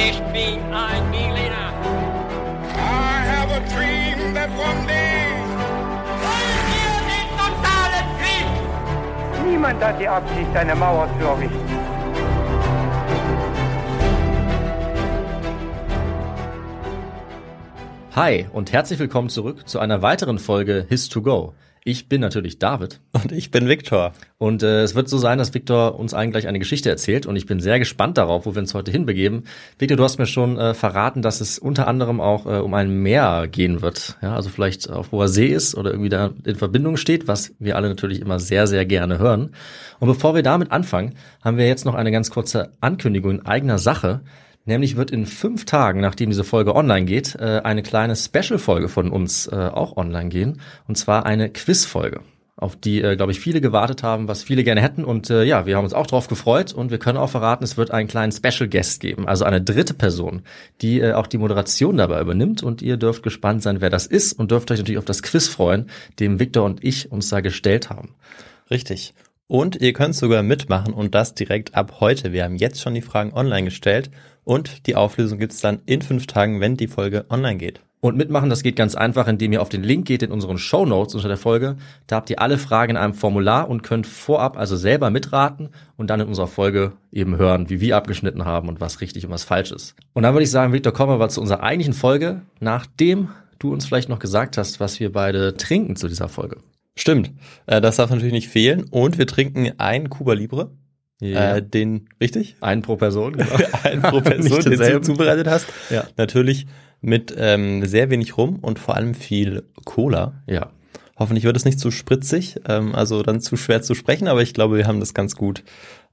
Ich bin ein Berliner. I have a dream that one day. Wollen wir den totalen Krieg? Niemand hat die Absicht, eine Mauer zu errichten. Hi und herzlich willkommen zurück zu einer weiteren Folge His to Go. Ich bin natürlich David Und ich bin Viktor. und äh, es wird so sein, dass Viktor uns allen gleich eine Geschichte erzählt und ich bin sehr gespannt darauf, wo wir uns heute hinbegeben. Viktor, du hast mir schon äh, verraten, dass es unter anderem auch äh, um ein Meer gehen wird. Ja, also vielleicht auf hoher See ist oder irgendwie da in Verbindung steht, was wir alle natürlich immer sehr, sehr gerne hören. Und bevor wir damit anfangen, haben wir jetzt noch eine ganz kurze Ankündigung in eigener Sache. Nämlich wird in fünf Tagen, nachdem diese Folge online geht, äh, eine kleine Special-Folge von uns äh, auch online gehen. Und zwar eine Quiz-Folge, auf die, äh, glaube ich, viele gewartet haben, was viele gerne hätten. Und ja, wir haben uns auch drauf gefreut und wir können auch verraten, es wird einen kleinen Special-Guest geben, also eine dritte Person, die auch die Moderation dabei übernimmt. Und ihr dürft gespannt sein, wer das ist und dürft euch natürlich auf das Quiz freuen, dem Victor und ich uns da gestellt haben. Richtig. Und ihr könnt sogar mitmachen und das direkt ab heute. Wir haben jetzt schon die Fragen online gestellt und die Auflösung gibt's dann in fünf Tagen, wenn die Folge online geht. Und mitmachen, das geht ganz einfach, indem ihr auf den Link geht in unseren Show Notes unter der Folge. Da habt ihr alle Fragen in einem Formular und könnt vorab also selber mitraten und dann in unserer Folge eben hören, wie wir abgeschnitten haben und was richtig und was falsch ist. Und dann würde ich sagen, Victor, kommen wir mal zu unserer eigentlichen Folge, nachdem du uns vielleicht noch gesagt hast, was wir beide trinken zu dieser Folge. Stimmt. Äh, das darf natürlich nicht fehlen. Und wir trinken ein Cuba Libre. Ja. Äh, den, richtig? Einen pro Person, genau. ein pro Person, den du zubereitet hast. Ja. Natürlich mit ähm, sehr wenig Rum und vor allem viel Cola. Ja. Hoffentlich wird es nicht zu spritzig, ähm, also dann zu schwer zu sprechen, aber ich glaube, wir haben das ganz gut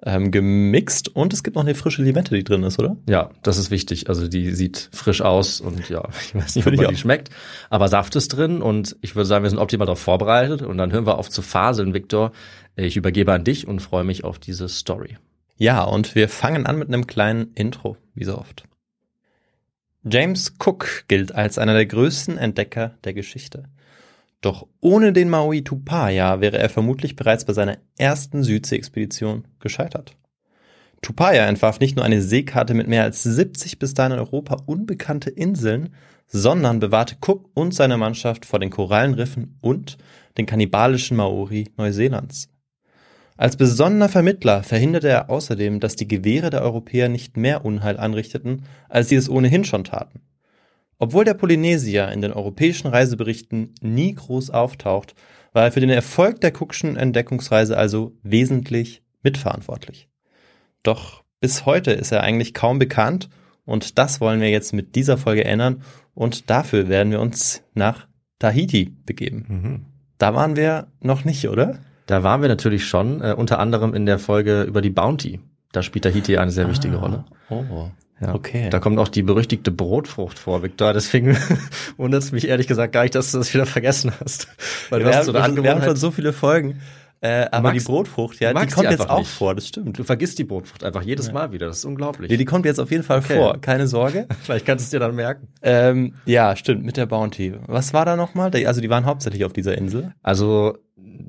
ähm, gemixt und es gibt noch eine frische Limette, die drin ist, oder? Ja, das ist wichtig. Also die sieht frisch aus und ja, ich weiß nicht, ob man die schmeckt. Aber Saft ist drin und ich würde sagen, wir sind optimal darauf vorbereitet. Und dann hören wir auf zu faseln, Viktor. Ich übergebe an dich und freue mich auf diese Story. Ja, und wir fangen an mit einem kleinen Intro, wie so oft. James Cook gilt als einer der größten Entdecker der Geschichte. Doch ohne den Maui Tupaya wäre er vermutlich bereits bei seiner ersten Südsee-Expedition gescheitert. Tupaya entwarf nicht nur eine Seekarte mit mehr als 70 bis dahin in Europa unbekannte Inseln, sondern bewahrte Cook und seine Mannschaft vor den Korallenriffen und den kannibalischen Maori Neuseelands. Als besonderer Vermittler verhinderte er außerdem, dass die Gewehre der Europäer nicht mehr Unheil anrichteten, als sie es ohnehin schon taten. Obwohl der Polynesier in den europäischen Reiseberichten nie groß auftaucht, war er für den Erfolg der Cookschen Entdeckungsreise also wesentlich mitverantwortlich. Doch bis heute ist er eigentlich kaum bekannt und das wollen wir jetzt mit dieser Folge ändern und dafür werden wir uns nach Tahiti begeben. Da waren wir noch nicht, oder? Da waren wir natürlich schon, äh, unter anderem in der Folge über die Bounty. Da spielt Tahiti eine sehr wichtige Rolle. Oh, Ja. okay. Da kommt auch die berüchtigte Brotfrucht vor, Viktor. Deswegen wundert es mich ehrlich gesagt gar nicht, dass du das wieder vergessen hast. Weil du wir, hast haben, so eine wir haben schon Angewohnheit. so viele Folgen. Äh, aber magst- die Brotfrucht, ja, du die kommt die jetzt auch nicht. vor, das stimmt. Du vergisst die Brotfrucht einfach jedes Mal wieder. Das ist unglaublich. Nee, die kommt jetzt auf jeden Fall Okay. vor, keine Sorge. Vielleicht kannst du es dir dann merken. ähm, ja, stimmt, mit der Bounty. Was war da nochmal? Also die waren hauptsächlich auf dieser Insel. Also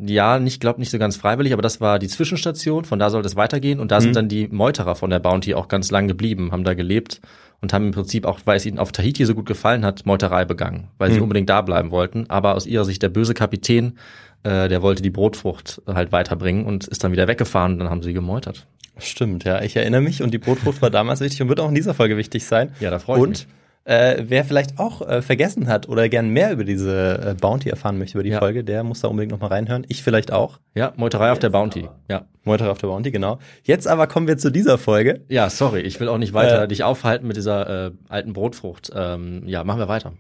ja, nicht glaube nicht so ganz freiwillig, aber das war die Zwischenstation. Von da sollte es weitergehen und da Mhm. sind dann die Meuterer von der Bounty auch ganz lang geblieben, haben da gelebt und haben im Prinzip auch, weil es ihnen auf Tahiti so gut gefallen hat, Meuterei begangen, weil sie Mhm. unbedingt da bleiben wollten. Aber aus ihrer Sicht der böse Kapitän, äh, der wollte die Brotfrucht halt weiterbringen und ist dann wieder weggefahren und dann haben sie gemeutert. Stimmt, ja, ich erinnere mich und die Brotfrucht war damals wichtig und wird auch in dieser Folge wichtig sein. Ja, da freue ich und, mich. Äh, wer vielleicht auch äh, vergessen hat oder gern mehr über diese äh, Bounty erfahren möchte, über die Ja. Folge, der muss da unbedingt nochmal reinhören. Ich vielleicht auch. Ja, Meuterei auf der Bounty. Ja. Meuterer auf der Bounty, genau. Jetzt aber kommen wir zu dieser Folge. Ja, sorry, ich will auch nicht weiter Äh. dich aufhalten mit dieser äh, alten Brotfrucht. Ähm, ja, machen wir weiter.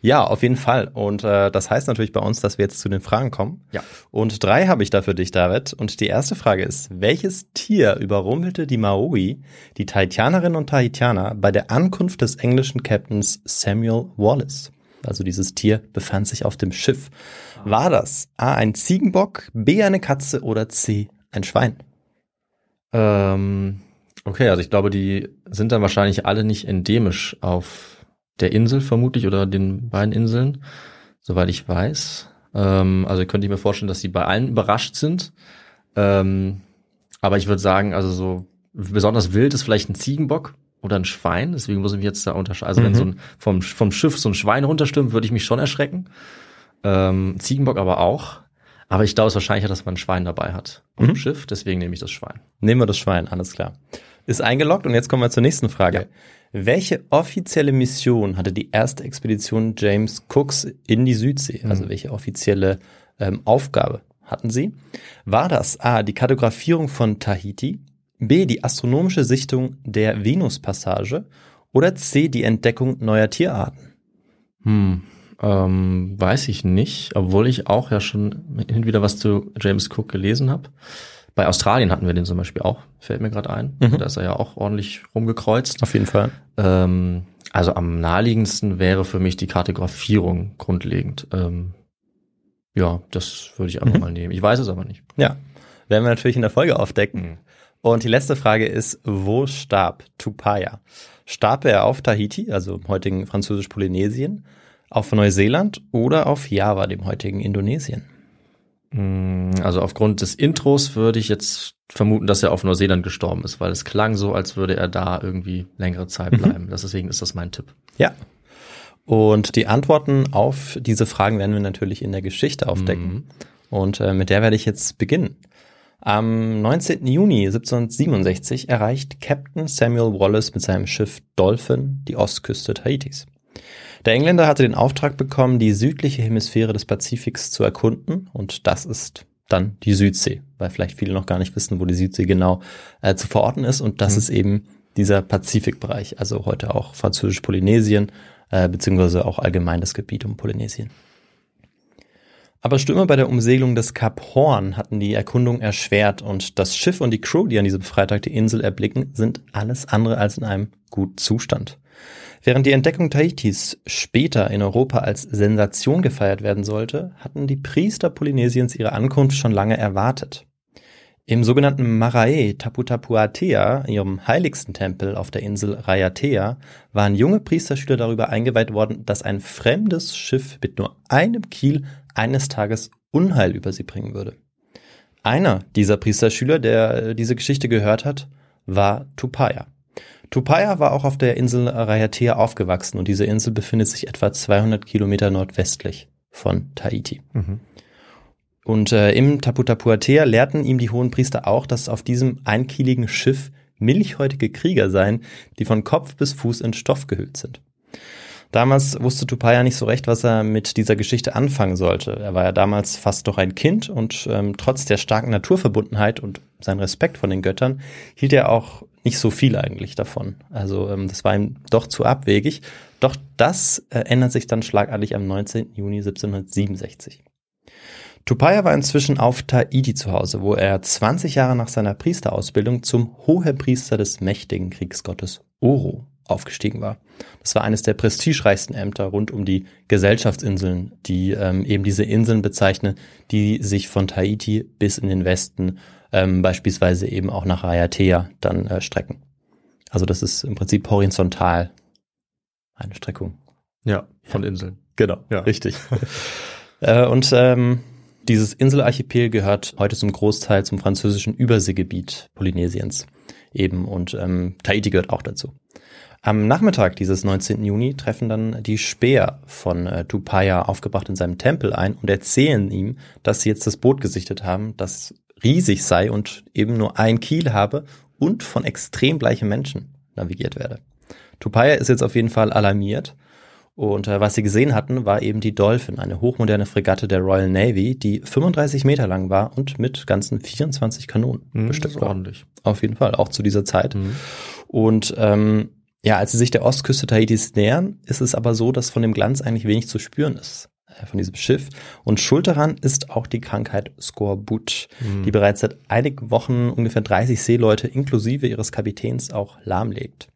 Ja, auf jeden Fall. Und äh, das heißt natürlich bei uns, dass wir jetzt zu den Fragen kommen. Ja. Und drei habe ich da für dich, David. Und die erste Frage ist, welches Tier überrumpelte die Maori, die Tahitianerinnen und Tahitianer, bei der Ankunft des englischen Captains Samuel Wallace? Also dieses Tier befand sich auf dem Schiff. War das A ein Ziegenbock, B eine Katze oder C ein Schwein? Ähm, okay, also ich glaube, die sind dann wahrscheinlich alle nicht endemisch auf der Insel vermutlich oder den beiden Inseln, soweit ich weiß. Ähm, also könnte ich mir vorstellen, dass sie bei allen überrascht sind. Ähm, aber ich würde sagen, also so besonders wild ist vielleicht ein Ziegenbock, oder ein Schwein. Deswegen muss ich mich jetzt da unterscheiden. Also wenn so ein, vom, vom Schiff so ein Schwein runterstürmt, würde ich mich schon erschrecken. Ähm, Ziegenbock aber auch. Aber ich glaube es wahrscheinlicher, dass man ein Schwein dabei hat auf dem Schiff. Deswegen nehme ich das Schwein. Nehmen wir das Schwein, alles klar. Ist eingeloggt und jetzt kommen wir zur nächsten Frage. Welche offizielle Mission hatte die erste Expedition James Cooks in die Südsee? Also welche offizielle ähm, Aufgabe hatten sie? War das A, die Kartografierung von Tahiti, B, die astronomische Sichtung der Venuspassage oder C, die Entdeckung neuer Tierarten? Hm, ähm, weiß ich nicht, obwohl ich auch ja schon hin und wieder was zu James Cook gelesen habe. Bei Australien hatten wir den zum Beispiel auch, fällt mir gerade ein. Da ist er ja auch ordentlich rumgekreuzt. Auf jeden Fall. Ähm, also am naheliegendsten wäre für mich die Kartografierung grundlegend. Ähm, ja, das würde ich einfach mal nehmen. Ich weiß es aber nicht. Ja, werden wir natürlich in der Folge aufdecken. Und die letzte Frage ist, wo starb Tupaya? Starb er auf Tahiti, also im heutigen französisch-Polynesien, auf Neuseeland oder auf Java, dem heutigen Indonesien? Also aufgrund des Intros würde ich jetzt vermuten, dass er auf Neuseeland gestorben ist, weil es klang so, als würde er da irgendwie längere Zeit bleiben. Das deswegen ist das mein Tipp. Ja. Und die Antworten auf diese Fragen werden wir natürlich in der Geschichte aufdecken. Und äh, mit der werde ich jetzt beginnen. Am 19. Juni 1767 erreicht Captain Samuel Wallace mit seinem Schiff Dolphin die Ostküste Tahitis. Der Engländer hatte den Auftrag bekommen, die südliche Hemisphäre des Pazifiks zu erkunden. Und das ist dann die Südsee, weil vielleicht viele noch gar nicht wissen, wo die Südsee genau äh, zu verorten ist. Und das ist eben dieser Pazifikbereich, also heute auch französisch-Polynesien, äh, beziehungsweise auch allgemein das Gebiet um Polynesien. Aber Stürme bei der Umsegelung des Kap Horn hatten die Erkundung erschwert. Und das Schiff und die Crew, die an diesem Freitag die Insel erblicken, sind alles andere als in einem guten Zustand. Während die Entdeckung Tahitis später in Europa als Sensation gefeiert werden sollte, hatten die Priester Polynesiens ihre Ankunft schon lange erwartet. Im sogenannten Marae Taputapuatea, ihrem heiligsten Tempel auf der Insel Raiatea, waren junge Priesterschüler darüber eingeweiht worden, dass ein fremdes Schiff mit nur einem Kiel eines Tages Unheil über sie bringen würde. Einer dieser Priesterschüler, der äh, diese Geschichte gehört hat, war Tupaya. Tupaya war auch auf der Insel Raiatea aufgewachsen und diese Insel befindet sich etwa 200 Kilometer nordwestlich von Tahiti. Und äh, im Taputapuatea lehrten ihm die hohen Priester auch, dass auf diesem einkieligen Schiff milchhäutige Krieger seien, die von Kopf bis Fuß in Stoff gehüllt sind. Damals wusste Tupaya nicht so recht, was er mit dieser Geschichte anfangen sollte. Er war ja damals fast noch ein Kind und ähm, trotz der starken Naturverbundenheit und sein Respekt von den Göttern hielt er auch nicht so viel eigentlich davon. Also ähm, das war ihm doch zu abwegig. Doch das äh, ändert sich dann schlagartig am 19. Juni 1767. Tupaya war inzwischen auf Tahiti zu Hause, wo er 20 Jahre nach seiner Priesterausbildung zum Hohepriester des mächtigen Kriegsgottes Oro aufgestiegen war. Das war eines der prestigereichsten Ämter rund um die Gesellschaftsinseln, die ähm, eben diese Inseln bezeichnen, die sich von Tahiti bis in den Westen, ähm, beispielsweise eben auch nach Raiatea, dann äh, strecken. Also das ist im Prinzip horizontal eine Streckung. Ja, von Inseln. Genau, Ja. richtig. äh, und ähm, dieses Inselarchipel gehört heute zum Großteil zum französischen Überseegebiet Polynesiens eben und ähm, Tahiti gehört auch dazu. Am Nachmittag dieses 19. Juni treffen dann die Späher von äh, Tupaya aufgebracht in seinem Tempel ein und erzählen ihm, dass sie jetzt das Boot gesichtet haben, das riesig sei und eben nur ein Kiel habe und von extrem gleichen Menschen navigiert werde. Tupaya ist jetzt auf jeden Fall alarmiert und äh, was sie gesehen hatten, war eben die Dolphin, eine hochmoderne Fregatte der Royal Navy, die 35 Meter lang war und mit ganzen 24 Kanonen Mhm, bestückt war. ordentlich. Auf jeden Fall, auch zu dieser Zeit. Mhm. Und ähm, ja, als sie sich der Ostküste Tahitis nähern, ist es aber so, dass von dem Glanz eigentlich wenig zu spüren ist von diesem Schiff. Und schuld daran ist auch die Krankheit Skorbut, die bereits seit einigen Wochen ungefähr 30 Seeleute inklusive ihres Kapitäns auch lahmlegt.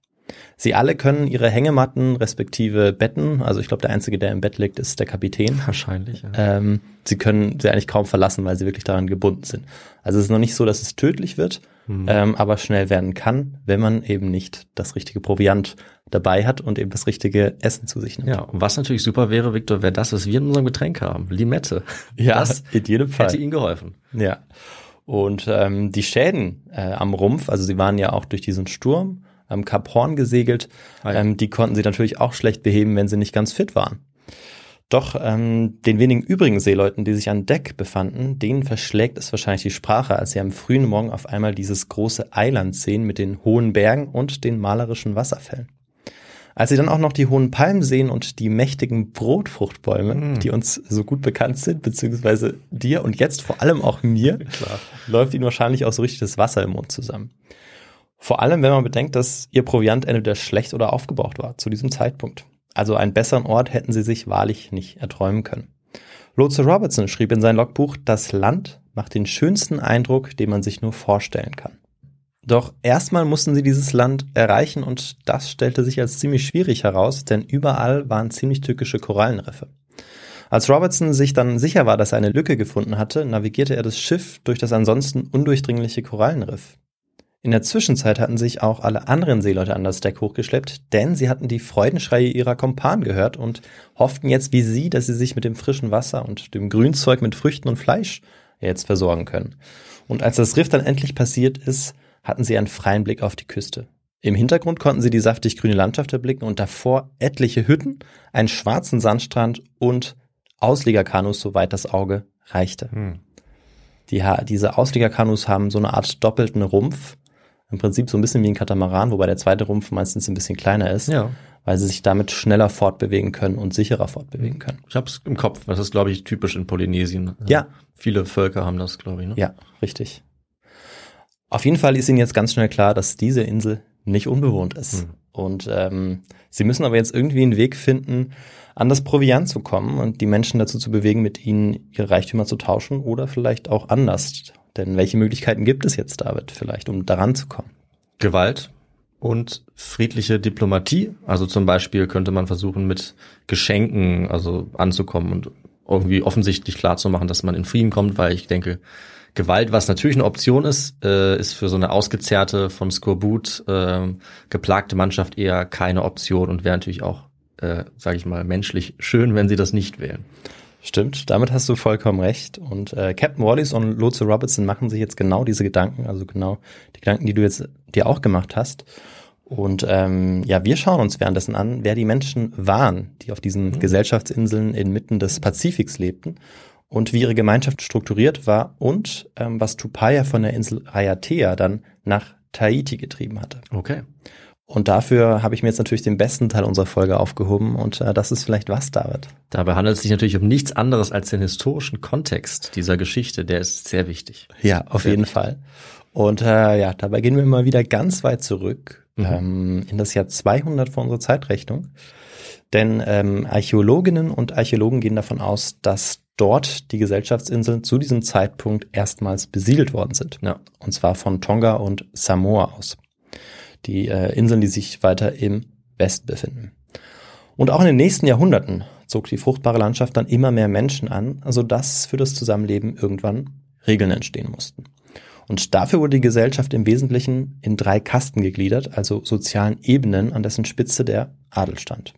Sie alle können ihre Hängematten respektive Betten, also ich glaube, der Einzige, der im Bett liegt, ist der Kapitän. Wahrscheinlich, ja. Ähm, sie können sie eigentlich kaum verlassen, weil sie wirklich daran gebunden sind. Also es ist noch nicht so, dass es tödlich wird, ähm, aber schnell werden kann, wenn man eben nicht das richtige Proviant dabei hat und eben das richtige Essen zu sich nimmt. Ja, und was natürlich super wäre, Victor, wäre das, was wir in unserem Getränk haben. Limette. Ja, das in jedem Fall. hätte ihnen geholfen. Ja. Und ähm, die Schäden äh, am Rumpf, also sie waren ja auch durch diesen Sturm am Kap Horn gesegelt. Hi. Ähm, die konnten sie natürlich auch schlecht beheben, wenn sie nicht ganz fit waren. Doch ähm, den wenigen übrigen Seeleuten, die sich an Deck befanden, denen verschlägt es wahrscheinlich die Sprache, als sie am frühen Morgen auf einmal dieses große Eiland sehen mit den hohen Bergen und den malerischen Wasserfällen. Als sie dann auch noch die hohen Palmen sehen und die mächtigen Brotfruchtbäume, die uns so gut bekannt sind, beziehungsweise dir und jetzt vor allem auch mir, läuft ihnen wahrscheinlich auch so richtig das Wasser im Mund zusammen. Vor allem, wenn man bedenkt, dass ihr Proviant entweder schlecht oder aufgebraucht war zu diesem Zeitpunkt. Also einen besseren Ort hätten sie sich wahrlich nicht erträumen können. Lotse Robertson schrieb in sein Logbuch, das Land macht den schönsten Eindruck, den man sich nur vorstellen kann. Doch erstmal mussten sie dieses Land erreichen und das stellte sich als ziemlich schwierig heraus, denn überall waren ziemlich tückische Korallenriffe. Als Robertson sich dann sicher war, dass er eine Lücke gefunden hatte, navigierte er das Schiff durch das ansonsten undurchdringliche Korallenriff. In der Zwischenzeit hatten sich auch alle anderen Seeleute an das Deck hochgeschleppt, denn sie hatten die Freudenschreie ihrer Kumpanen gehört und hofften jetzt wie sie, dass sie sich mit dem frischen Wasser und dem Grünzeug mit Früchten und Fleisch jetzt versorgen können. Und als das Riff dann endlich passiert ist, hatten sie einen freien Blick auf die Küste. Im Hintergrund konnten sie die saftig grüne Landschaft erblicken und davor etliche Hütten, einen schwarzen Sandstrand und Auslegerkanus, soweit das Auge reichte. Hm. Die, diese Auslegerkanus haben so eine Art doppelten Rumpf. Im Prinzip so ein bisschen wie ein Katamaran, wobei der zweite Rumpf meistens ein bisschen kleiner ist, Ja. weil sie sich damit schneller fortbewegen können und sicherer fortbewegen können. Ich hab's im Kopf. Das ist, glaube ich, typisch in Polynesien. Ja. Viele Völker haben das, glaube ich. Ne? Ja, richtig. Auf jeden Fall ist ihnen jetzt ganz schnell klar, dass diese Insel nicht unbewohnt ist. Hm. Und ähm, sie müssen aber jetzt irgendwie einen Weg finden, an das Proviant zu kommen und die Menschen dazu zu bewegen, mit ihnen ihre Reichtümer zu tauschen oder vielleicht auch anders. Denn welche Möglichkeiten gibt es jetzt, David, vielleicht, um daran zu kommen? Gewalt und friedliche Diplomatie. Also zum Beispiel könnte man versuchen, mit Geschenken also anzukommen und irgendwie offensichtlich klarzumachen, dass man in Frieden kommt, weil ich denke, Gewalt, was natürlich eine Option ist, äh, ist für so eine ausgezerrte, von Skorbut äh, geplagte Mannschaft eher keine Option und wäre natürlich auch, äh, sage ich mal, menschlich schön, wenn sie das nicht wählen. Stimmt, damit hast du vollkommen recht. Und äh, Captain Wallis und Lotse Robertson machen sich jetzt genau diese Gedanken, also genau die Gedanken, die du jetzt dir auch gemacht hast. Und ähm, ja, wir schauen uns währenddessen an, wer die Menschen waren, die auf diesen Gesellschaftsinseln inmitten des Pazifiks lebten und wie ihre Gemeinschaft strukturiert war und ähm, was Tupaya von der Insel Raiatea dann nach Tahiti getrieben hatte. Okay. Und dafür habe ich mir jetzt natürlich den besten Teil unserer Folge aufgehoben und äh, das ist vielleicht was, David. Dabei handelt es sich natürlich um nichts anderes als den historischen Kontext dieser Geschichte. Der ist sehr wichtig. Ja, auf jeden Fall. Und äh, ja, dabei gehen wir mal wieder ganz weit zurück ähm, in das Jahr 200 vor unserer Zeitrechnung. Denn ähm, Archäologinnen und Archäologen gehen davon aus, dass dort die Gesellschaftsinseln zu diesem Zeitpunkt erstmals besiedelt worden sind. Ja. Und zwar von Tonga und Samoa aus. Die äh, Inseln, die sich weiter im Westen befinden. Und auch in den nächsten Jahrhunderten zog die fruchtbare Landschaft dann immer mehr Menschen an, sodass für das Zusammenleben irgendwann Regeln entstehen mussten. Und dafür wurde die Gesellschaft im Wesentlichen in drei Kasten gegliedert, also sozialen Ebenen, an dessen Spitze der Adel stand.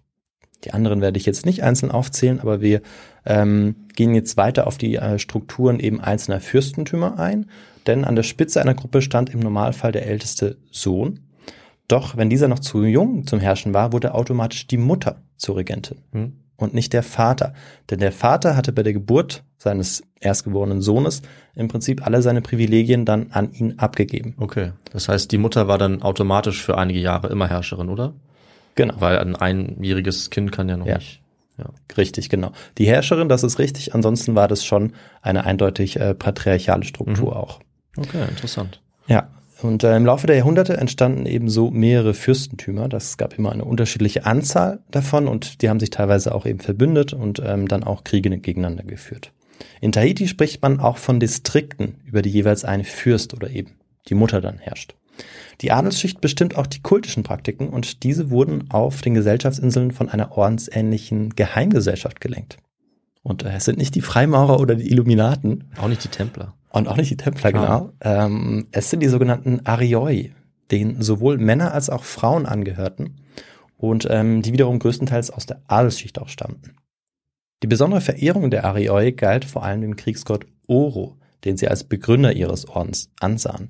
Die anderen werde ich jetzt nicht einzeln aufzählen, aber wir ähm, gehen jetzt weiter auf die äh, Strukturen eben einzelner Fürstentümer ein, denn an der Spitze einer Gruppe stand im Normalfall der älteste Sohn. Doch wenn dieser noch zu jung zum Herrschen war, wurde automatisch die Mutter zur Regentin Hm. und nicht der Vater. Denn der Vater hatte bei der Geburt seines erstgeborenen Sohnes im Prinzip alle seine Privilegien dann an ihn abgegeben. Okay. Das heißt, die Mutter war dann automatisch für einige Jahre immer Herrscherin, oder? Genau. Weil ein einjähriges Kind kann ja noch Ja. nicht. Ja. Richtig, genau. Die Herrscherin, das ist richtig. Ansonsten war das schon eine eindeutig äh, patriarchale Struktur Mhm. auch. Okay, interessant. Ja. Und äh, im Laufe der Jahrhunderte entstanden ebenso mehrere Fürstentümer. Das gab immer eine unterschiedliche Anzahl davon und die haben sich teilweise auch eben verbündet und ähm, dann auch Kriege gegeneinander geführt. In Tahiti spricht man auch von Distrikten, über die jeweils ein Fürst oder eben die Mutter dann herrscht. Die Adelsschicht bestimmt auch die kultischen Praktiken und diese wurden auf den Gesellschaftsinseln von einer ordensähnlichen Geheimgesellschaft gelenkt. Und äh, es sind nicht die Freimaurer oder die Illuminaten, Auch nicht die Templer. Und auch nicht die Templer, Ah. genau. Ähm, es sind die sogenannten Arioi, denen sowohl Männer als auch Frauen angehörten und ähm, die wiederum größtenteils aus der Adelsschicht auch stammten. Die besondere Verehrung der Arioi galt vor allem dem Kriegsgott Oro, den sie als Begründer ihres Ordens ansahen.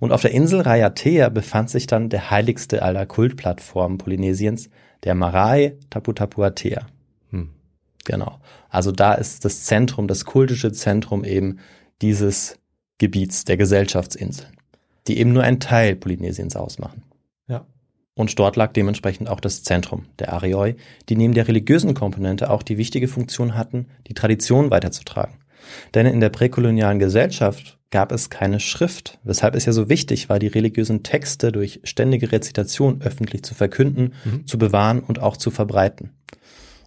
Und auf der Insel Rayatea befand sich dann der heiligste aller Kultplattformen Polynesiens, der Marae Taputapuatea. Hm. Genau. Also da ist das Zentrum, das kultische Zentrum eben dieses Gebiets der Gesellschaftsinseln, die eben nur einen Teil Polynesiens ausmachen. Ja. Und dort lag dementsprechend auch das Zentrum der Arioi, die neben der religiösen Komponente auch die wichtige Funktion hatten, die Tradition weiterzutragen. Denn in der präkolonialen Gesellschaft gab es keine Schrift, weshalb es ja so wichtig war, die religiösen Texte durch ständige Rezitation öffentlich zu verkünden, Mhm. zu bewahren und auch zu verbreiten.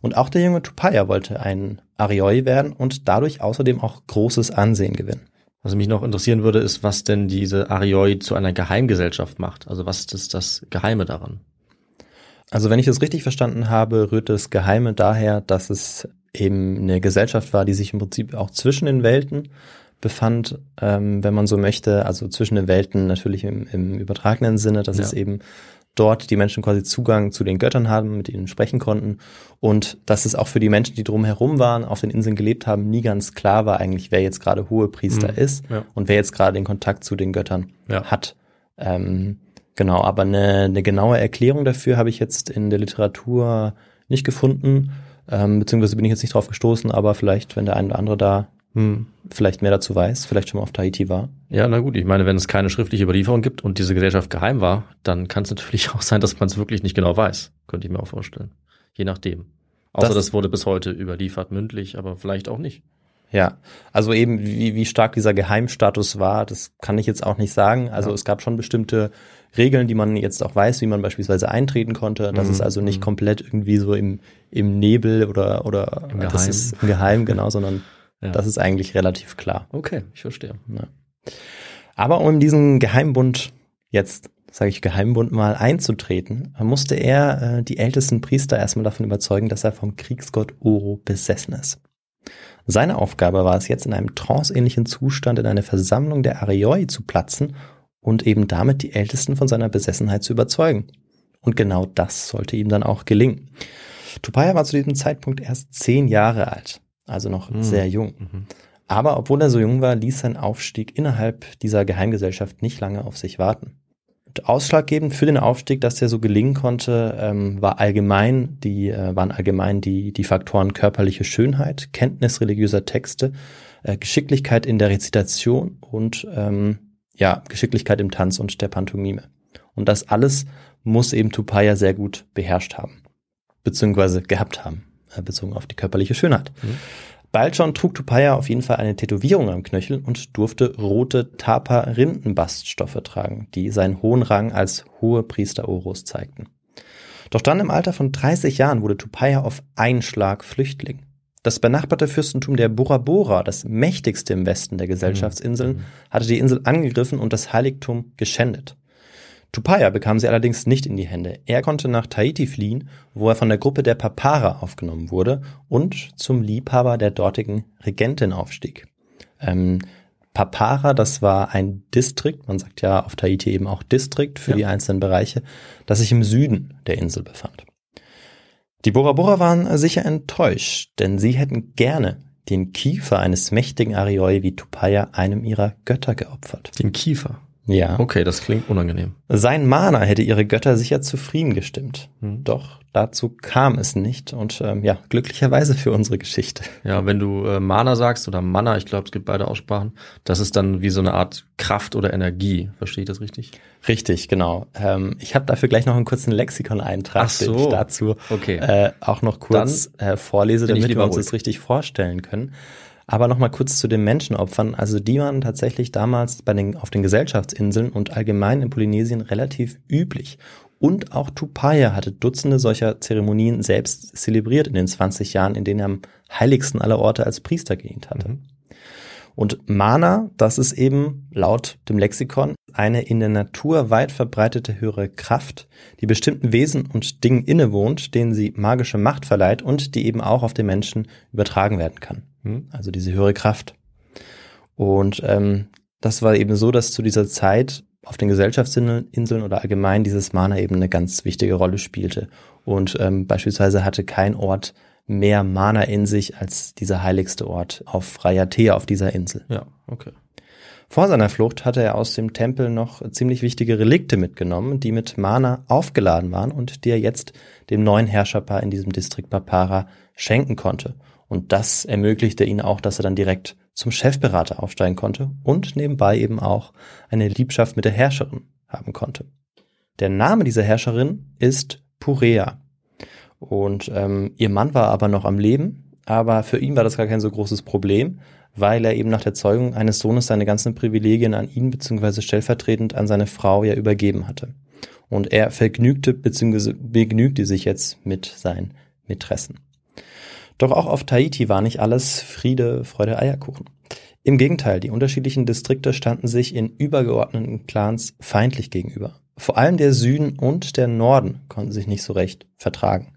Und auch der junge Tupaya wollte ein Arioi werden und dadurch außerdem auch großes Ansehen gewinnen. Was mich noch interessieren würde, ist, was denn diese Arioi zu einer Geheimgesellschaft macht. Also was ist das Geheime daran? Also wenn ich es richtig verstanden habe, rührt das Geheime daher, dass es eben eine Gesellschaft war, die sich im Prinzip auch zwischen den Welten befand, ähm, wenn man so möchte, also zwischen den Welten natürlich im, im übertragenen Sinne, dass Ja. es eben dort die Menschen quasi Zugang zu den Göttern haben, mit ihnen sprechen konnten und dass es auch für die Menschen, die drumherum waren, auf den Inseln gelebt haben, nie ganz klar war eigentlich, wer jetzt gerade Hohepriester Mhm. ist Ja. und wer jetzt gerade den Kontakt zu den Göttern Ja. hat. Ähm, genau, aber eine, eine genaue Erklärung dafür habe ich jetzt in der Literatur nicht gefunden, ähm, beziehungsweise bin ich jetzt nicht drauf gestoßen, aber vielleicht, wenn der eine oder andere da Hm. vielleicht mehr dazu weiß, vielleicht schon mal auf Tahiti war. Ja, na gut, ich meine, wenn es keine schriftliche Überlieferung gibt und diese Gesellschaft geheim war, dann kann es natürlich auch sein, dass man es wirklich nicht genau weiß. Könnte ich mir auch vorstellen. Je nachdem. Außer Das- das, wurde bis heute überliefert, mündlich, aber vielleicht auch nicht. Ja, also eben wie, wie stark dieser Geheimstatus war, das kann ich jetzt auch nicht sagen. Also Ja. es gab schon bestimmte Regeln, die man jetzt auch weiß, wie man beispielsweise eintreten konnte. Das Mhm, ist also nicht mhm. komplett irgendwie so im, im Nebel oder, oder Im das Geheim. ist im Geheim, genau, sondern Ja. das ist eigentlich relativ klar. Okay, ich verstehe. Aber um in diesen Geheimbund jetzt, sage ich Geheimbund mal, einzutreten, musste er äh, die ältesten Priester erstmal davon überzeugen, dass er vom Kriegsgott Oro besessen ist. Seine Aufgabe war es jetzt in einem tranceähnlichen Zustand in eine Versammlung der Arioi zu platzen und eben damit die Ältesten von seiner Besessenheit zu überzeugen. Und genau das sollte ihm dann auch gelingen. Tupaya war zu diesem Zeitpunkt erst zehn Jahre alt, also noch Hm. sehr jung. Mhm. Aber obwohl er so jung war, ließ sein Aufstieg innerhalb dieser Geheimgesellschaft nicht lange auf sich warten. Und ausschlaggebend für den Aufstieg, dass der so gelingen konnte, ähm, war allgemein die, äh, waren allgemein die, die Faktoren körperliche Schönheit, Kenntnis religiöser Texte, äh, Geschicklichkeit in der Rezitation und ähm, ja, Geschicklichkeit im Tanz und der Pantomime. Und das alles muss eben Tupaya sehr gut beherrscht haben, beziehungsweise gehabt haben, bezogen auf die körperliche Schönheit. Mhm. Bald schon trug Tupaya auf jeden Fall eine Tätowierung am Knöchel und durfte rote Tapa-Rindenbaststoffe tragen, die seinen hohen Rang als hohe Priester Oros zeigten. Doch dann im Alter von 30 Jahren wurde Tupaya auf einen Schlag Flüchtling. Das benachbarte Fürstentum der Bora Bora, das mächtigste im Westen der Gesellschaftsinseln, Mhm. hatte die Insel angegriffen und das Heiligtum geschändet. Tupaya bekam sie allerdings nicht in die Hände. Er konnte nach Tahiti fliehen, wo er von der Gruppe der Papara aufgenommen wurde und zum Liebhaber der dortigen Regentin aufstieg. Ähm, Papara, das war ein Distrikt, man sagt ja auf Tahiti eben auch Distrikt für Ja. die einzelnen Bereiche, das sich im Süden der Insel befand. Die Bora Bora waren sicher enttäuscht, denn sie hätten gerne den Kiefer eines mächtigen Arioi wie Tupaya einem ihrer Götter geopfert. Den Kiefer. Ja. Okay, das klingt unangenehm. Sein Mana hätte ihre Götter sicher zufrieden gestimmt. Hm. Doch dazu kam es nicht und ähm, ja, glücklicherweise für unsere Geschichte. Ja, wenn du äh, Mana sagst oder Mana, ich glaube, es gibt beide Aussprachen, das ist dann wie so eine Art Kraft oder Energie. Verstehe ich das richtig? Richtig, genau. Ähm, ich habe dafür gleich noch einen kurzen Lexikon-Eintrag, Ach den so. ich dazu Okay. äh, auch noch kurz äh, vorlese, damit wir uns ruhig. das richtig vorstellen können. Aber noch mal kurz zu den Menschenopfern. Also die waren tatsächlich damals bei den, auf den Gesellschaftsinseln und allgemein in Polynesien relativ üblich. Und auch Tupaya hatte Dutzende solcher Zeremonien selbst zelebriert in den 20 Jahren, in denen er am heiligsten aller Orte als Priester gedient hatte. Mhm. Und Mana, das ist eben laut dem Lexikon eine in der Natur weit verbreitete höhere Kraft, die bestimmten Wesen und Dingen innewohnt, denen sie magische Macht verleiht und die eben auch auf den Menschen übertragen werden kann. Hm? Also diese höhere Kraft. Und ähm, das war eben so, dass zu dieser Zeit auf den Gesellschaftsinseln oder allgemein dieses Mana eben eine ganz wichtige Rolle spielte. Und ähm, beispielsweise hatte kein Ort mehr Mana in sich als dieser heiligste Ort auf Rayatea, auf dieser Insel. Ja, okay. Vor seiner Flucht hatte er aus dem Tempel noch ziemlich wichtige Relikte mitgenommen, die mit Mana aufgeladen waren und die er jetzt dem neuen Herrscherpaar in diesem Distrikt Papara schenken konnte. Und das ermöglichte ihn auch, dass er dann direkt zum Chefberater aufsteigen konnte und nebenbei eben auch eine Liebschaft mit der Herrscherin haben konnte. Der Name dieser Herrscherin ist Purea. Und ähm, ihr Mann war aber noch am Leben, aber für ihn war das gar kein so großes Problem, weil er eben nach der Zeugung eines Sohnes seine ganzen Privilegien an ihn bzw. stellvertretend an seine Frau ja übergeben hatte. Und er vergnügte bzw. begnügte sich jetzt mit seinen Mätressen. Doch auch auf Tahiti war nicht alles Friede, Freude, Eierkuchen. Im Gegenteil, die unterschiedlichen Distrikte standen sich in übergeordneten Clans feindlich gegenüber. Vor allem der Süden und der Norden konnten sich nicht so recht vertragen.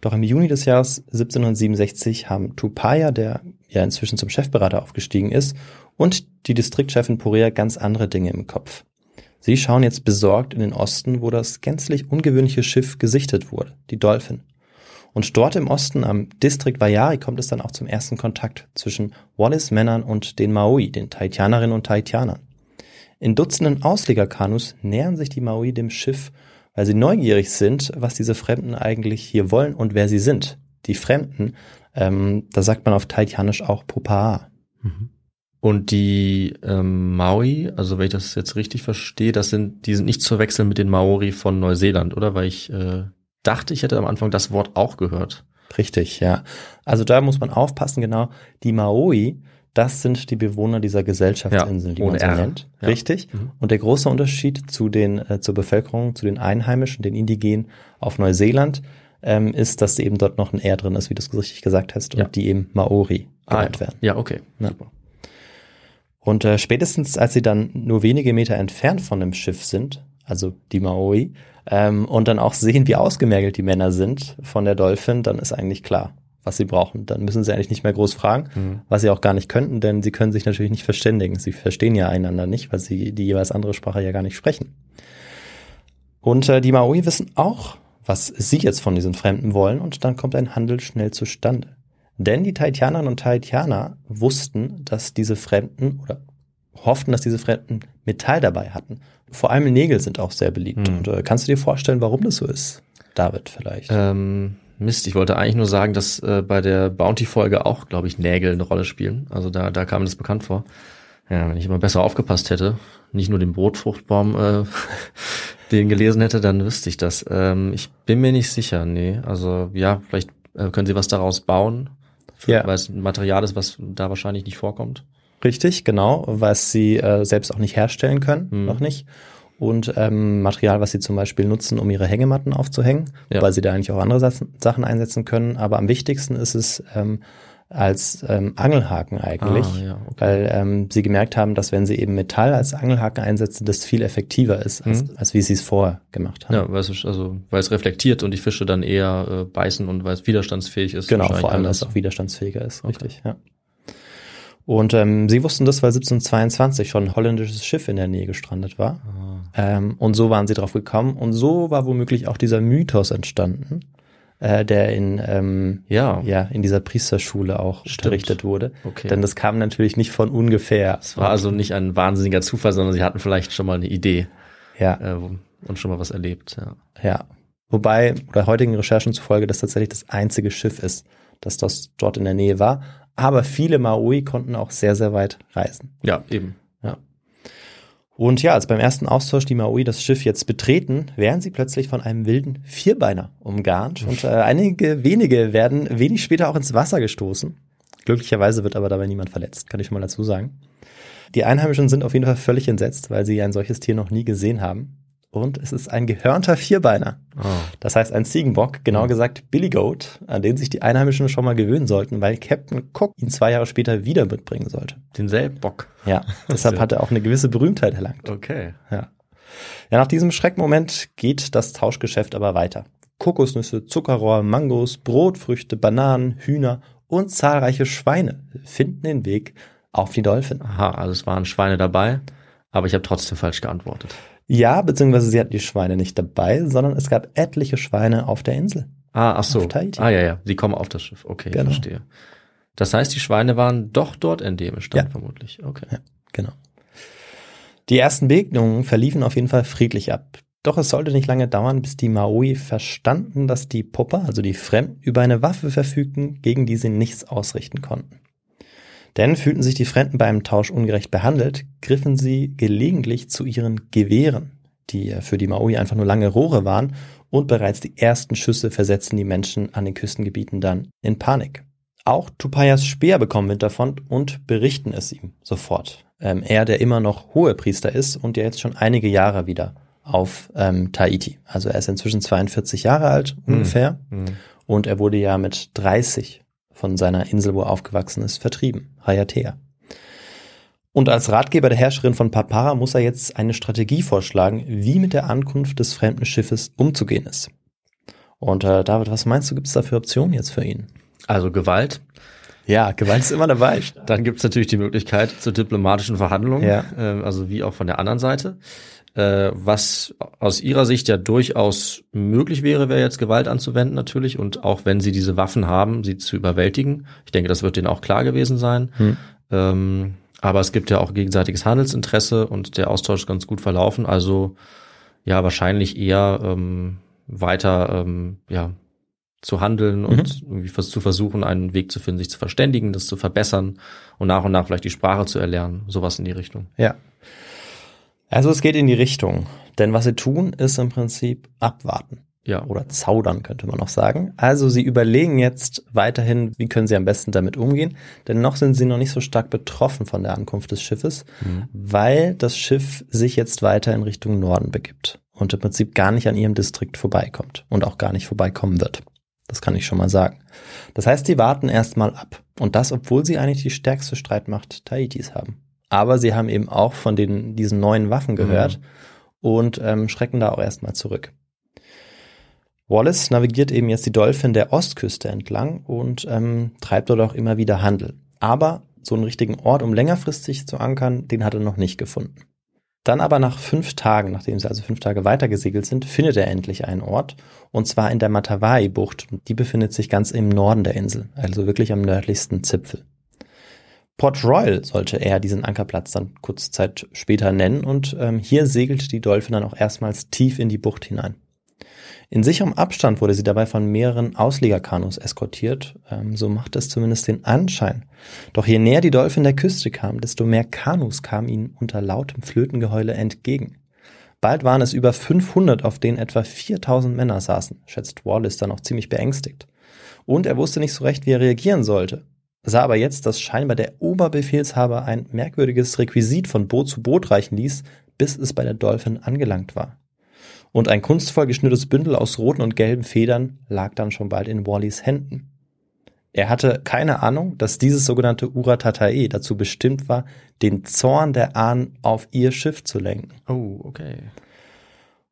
Doch im Juni des Jahres 1767 haben Tupaya, der ja inzwischen zum Chefberater aufgestiegen ist, und die Distriktchefin Porea ganz andere Dinge im Kopf. Sie schauen jetzt besorgt in den Osten, wo das gänzlich ungewöhnliche Schiff gesichtet wurde, die Dolphin. Und dort im Osten am Distrikt Vayari kommt es dann auch zum ersten Kontakt zwischen Wallis-Männern und den Maui, den Tahitianerinnen und Tahitianern. In Dutzenden Auslegerkanus nähern sich die Maui dem Schiff, weil sie neugierig sind, was diese Fremden eigentlich hier wollen und wer sie sind. Die Fremden, ähm, da sagt man auf Tahitianisch auch Popaa. Mhm. Und die ähm, Maui, also wenn ich das jetzt richtig verstehe, das sind, die sind nicht zu wechseln mit den Maori von Neuseeland, oder? Weil ich äh, dachte, ich hätte am Anfang das Wort auch gehört. Richtig, ja. Also da muss man aufpassen, genau. Die Maui, das sind die Bewohner dieser Gesellschaftsinseln, Ja, die man so R. nennt. Ja. Richtig. Mhm. Und der große Unterschied zu den, äh, zur Bevölkerung, zu den Einheimischen, den Indigenen auf Neuseeland, ähm, ist, dass eben dort noch ein R drin ist, wie du es richtig gesagt hast, Ja. und die eben Maori genannt ja. werden. ja, okay. Super. Und äh, spätestens als sie dann nur wenige Meter entfernt von dem Schiff sind, also die Maori, ähm, und dann auch sehen, wie ausgemergelt die Männer sind von der Dolphin, dann ist eigentlich klar, was sie brauchen. Dann müssen sie eigentlich nicht mehr groß fragen, Mhm. was sie auch gar nicht könnten, denn sie können sich natürlich nicht verständigen. Sie verstehen ja einander nicht, weil sie die jeweils andere Sprache ja gar nicht sprechen. Und äh, die Maori wissen auch, was sie jetzt von diesen Fremden wollen, und dann kommt ein Handel schnell zustande. Denn die Tahitianerinnen und Tahitianer wussten, dass diese Fremden oder hofften, dass diese Fremden Metall dabei hatten. Vor allem Nägel sind auch sehr beliebt. Hm. Und äh, kannst du dir vorstellen, warum das so ist? David vielleicht. Ähm, Mist, ich wollte eigentlich nur sagen, dass äh, bei der Bounty-Folge auch, glaube ich, Nägel eine Rolle spielen. Also da, da kam mir das bekannt vor. Ja, wenn ich immer besser aufgepasst hätte, nicht nur den Brotfruchtbaum, äh, den gelesen hätte, dann wüsste ich das. Ähm, ich bin mir nicht sicher, nee. Also ja, vielleicht äh, können sie was daraus bauen, Ja. weil es ein Material ist, was da wahrscheinlich nicht vorkommt. Richtig, genau, was sie äh, selbst auch nicht herstellen können, Hm. noch nicht. Und ähm, Material, was sie zum Beispiel nutzen, um ihre Hängematten aufzuhängen, Ja. weil sie da eigentlich auch andere Sa- Sachen einsetzen können. Aber am wichtigsten ist es ähm, als ähm, Angelhaken eigentlich, Ah, ja, okay. weil ähm, sie gemerkt haben, dass wenn sie eben Metall als Angelhaken einsetzen, das viel effektiver ist, als, Mhm. als wie sie es vorher gemacht haben. Ja, weil es, also, weil es reflektiert und die Fische dann eher äh, beißen und weil es widerstandsfähig ist. Genau, vor allem, dass es auch widerstandsfähiger ist, richtig, ja. Und ähm, sie wussten das, weil 1722 schon ein holländisches Schiff in der Nähe gestrandet war. Ah. Ähm, und so waren sie drauf gekommen. Und so war womöglich auch dieser Mythos entstanden, äh, der in, ähm, Ja, ja, in dieser Priesterschule auch Stimmt. unterrichtet wurde. okay. Denn das kam natürlich nicht von ungefähr. Es war also nicht ein wahnsinniger Zufall, sondern sie hatten vielleicht schon mal eine Idee ja, äh, und schon mal was erlebt. Ja. ja. Wobei, oder heutigen Recherchen zufolge, das tatsächlich das einzige Schiff ist, das das dort in der Nähe war. Aber viele Maui konnten auch sehr, sehr weit reisen. ja, eben. Ja. Und ja, als beim ersten Austausch die Maui das Schiff jetzt betreten, werden sie plötzlich von einem wilden Vierbeiner umgarnt und äh, einige wenige werden wenig später auch ins Wasser gestoßen. Glücklicherweise wird aber dabei niemand verletzt, kann ich schon mal dazu sagen. Die Einheimischen sind auf jeden Fall völlig entsetzt, weil sie ein solches Tier noch nie gesehen haben. Und es ist ein gehörnter Vierbeiner. Oh. Das heißt ein Ziegenbock, genau Mhm. gesagt Billy Goat, an den sich die Einheimischen schon mal gewöhnen sollten, weil Captain Cook ihn zwei Jahre später wieder mitbringen sollte. Denselben Bock. Ja, deshalb hat er auch eine gewisse Berühmtheit erlangt. Okay. Ja. Ja, nach diesem Schreckmoment geht das Tauschgeschäft aber weiter. Kokosnüsse, Zuckerrohr, Mangos, Brotfrüchte, Bananen, Hühner und zahlreiche Schweine finden den Weg auf die Dolphin. Aha, also es waren Schweine dabei, aber ich habe trotzdem falsch geantwortet. Ja, beziehungsweise sie hatten die Schweine nicht dabei, sondern es gab etliche Schweine auf der Insel. Ah, ach so. Ah, ja, ja. Sie kommen auf das Schiff. Okay, Genau. verstehe. Das heißt, die Schweine waren doch dort endemisch dann Ja. vermutlich. Okay. Ja. Genau. Die ersten Begegnungen verliefen auf jeden Fall friedlich ab. Doch es sollte nicht lange dauern, bis die Maui verstanden, dass die Pupper, also die Fremden, über eine Waffe verfügten, gegen die sie nichts ausrichten konnten. Denn fühlten sich die Fremden beim Tausch ungerecht behandelt, griffen sie gelegentlich zu ihren Gewehren, die für die Maui einfach nur lange Rohre waren, und bereits die ersten Schüsse versetzten die Menschen an den Küstengebieten dann in Panik. Auch Tupayas Speer bekommen Wind davon und berichten es ihm sofort. Ähm, er, der immer noch Hohepriester ist und der jetzt schon einige Jahre wieder auf ähm, Tahiti. Also er ist inzwischen 42 Jahre alt ungefähr Mhm. und er wurde ja mit 30 von seiner Insel, wo er aufgewachsen ist, vertrieben, Hayatea. Und als Ratgeber der Herrscherin von Papara muss er jetzt eine Strategie vorschlagen, wie mit der Ankunft des fremden Schiffes umzugehen ist. Und äh, David, was meinst du, gibt es da für Optionen jetzt für ihn? Also Gewalt. Ja, Gewalt ist immer dabei. Dann gibt es natürlich die Möglichkeit zur diplomatischen Verhandlung, Ja. äh, also wie auch von der anderen Seite. Äh, was aus ihrer Sicht ja durchaus möglich wäre, wäre jetzt Gewalt anzuwenden natürlich und auch wenn sie diese Waffen haben, sie zu überwältigen. Ich denke, das wird denen auch klar gewesen sein. Hm. Ähm, aber es gibt ja auch gegenseitiges Handelsinteresse und der Austausch ist ganz gut verlaufen. Also ja, wahrscheinlich eher ähm, weiter ähm, ja, zu handeln und irgendwie zu versuchen, einen Weg zu finden, sich zu verständigen, das zu verbessern und nach und nach vielleicht die Sprache zu erlernen. Sowas in die Richtung. Ja. Also es geht in die Richtung. Denn was sie tun, ist im Prinzip abwarten. Ja. Oder zaudern, könnte man noch sagen. Also sie überlegen jetzt weiterhin, wie können sie am besten damit umgehen. Denn noch sind sie noch nicht so stark betroffen von der Ankunft des Schiffes, weil das Schiff sich jetzt weiter in Richtung Norden begibt und im Prinzip gar nicht an ihrem Distrikt vorbeikommt und auch gar nicht vorbeikommen wird. Das kann ich schon mal sagen. Das heißt, sie warten erstmal ab. Und das, obwohl sie eigentlich die stärkste Streitmacht Tahitis haben. Aber sie haben eben auch von den, diesen neuen Waffen gehört und ähm, schrecken da auch erstmal zurück. Wallace navigiert eben jetzt die Dolphin der Ostküste entlang und ähm, treibt dort auch immer wieder Handel. Aber so einen richtigen Ort, um längerfristig zu ankern, den hat er noch nicht gefunden. Dann aber nach fünf Tagen, nachdem sie also fünf Tage weitergesegelt sind, findet er endlich einen Ort, und zwar in der Matavai-Bucht. Die befindet sich ganz im Norden der Insel, also wirklich am nördlichsten Zipfel. Port Royal sollte er diesen Ankerplatz dann kurze Zeit später nennen, und ähm, hier segelt die Dolphin dann auch erstmals tief in die Bucht hinein. In sicherem Abstand wurde sie dabei von mehreren Auslegerkanus eskortiert, ähm, so macht es zumindest den Anschein. Doch je näher die Dolphin der Küste kam, desto mehr Kanus kamen ihnen unter lautem Flötengeheule entgegen. Bald waren es über 500, auf denen etwa 4000 Männer saßen, schätzt Wallace dann auch ziemlich beängstigt. Und er wusste nicht so recht, wie er reagieren sollte. Sah aber jetzt, dass scheinbar der Oberbefehlshaber ein merkwürdiges Requisit von Boot zu Boot reichen ließ, bis es bei der Dolphin angelangt war und ein kunstvoll geschnürtes Bündel aus roten und gelben Federn lag dann schon bald in Wallys Händen. Er hatte keine Ahnung, dass dieses sogenannte Uratatae dazu bestimmt war, den Zorn der Ahnen auf ihr Schiff zu lenken. Oh, okay.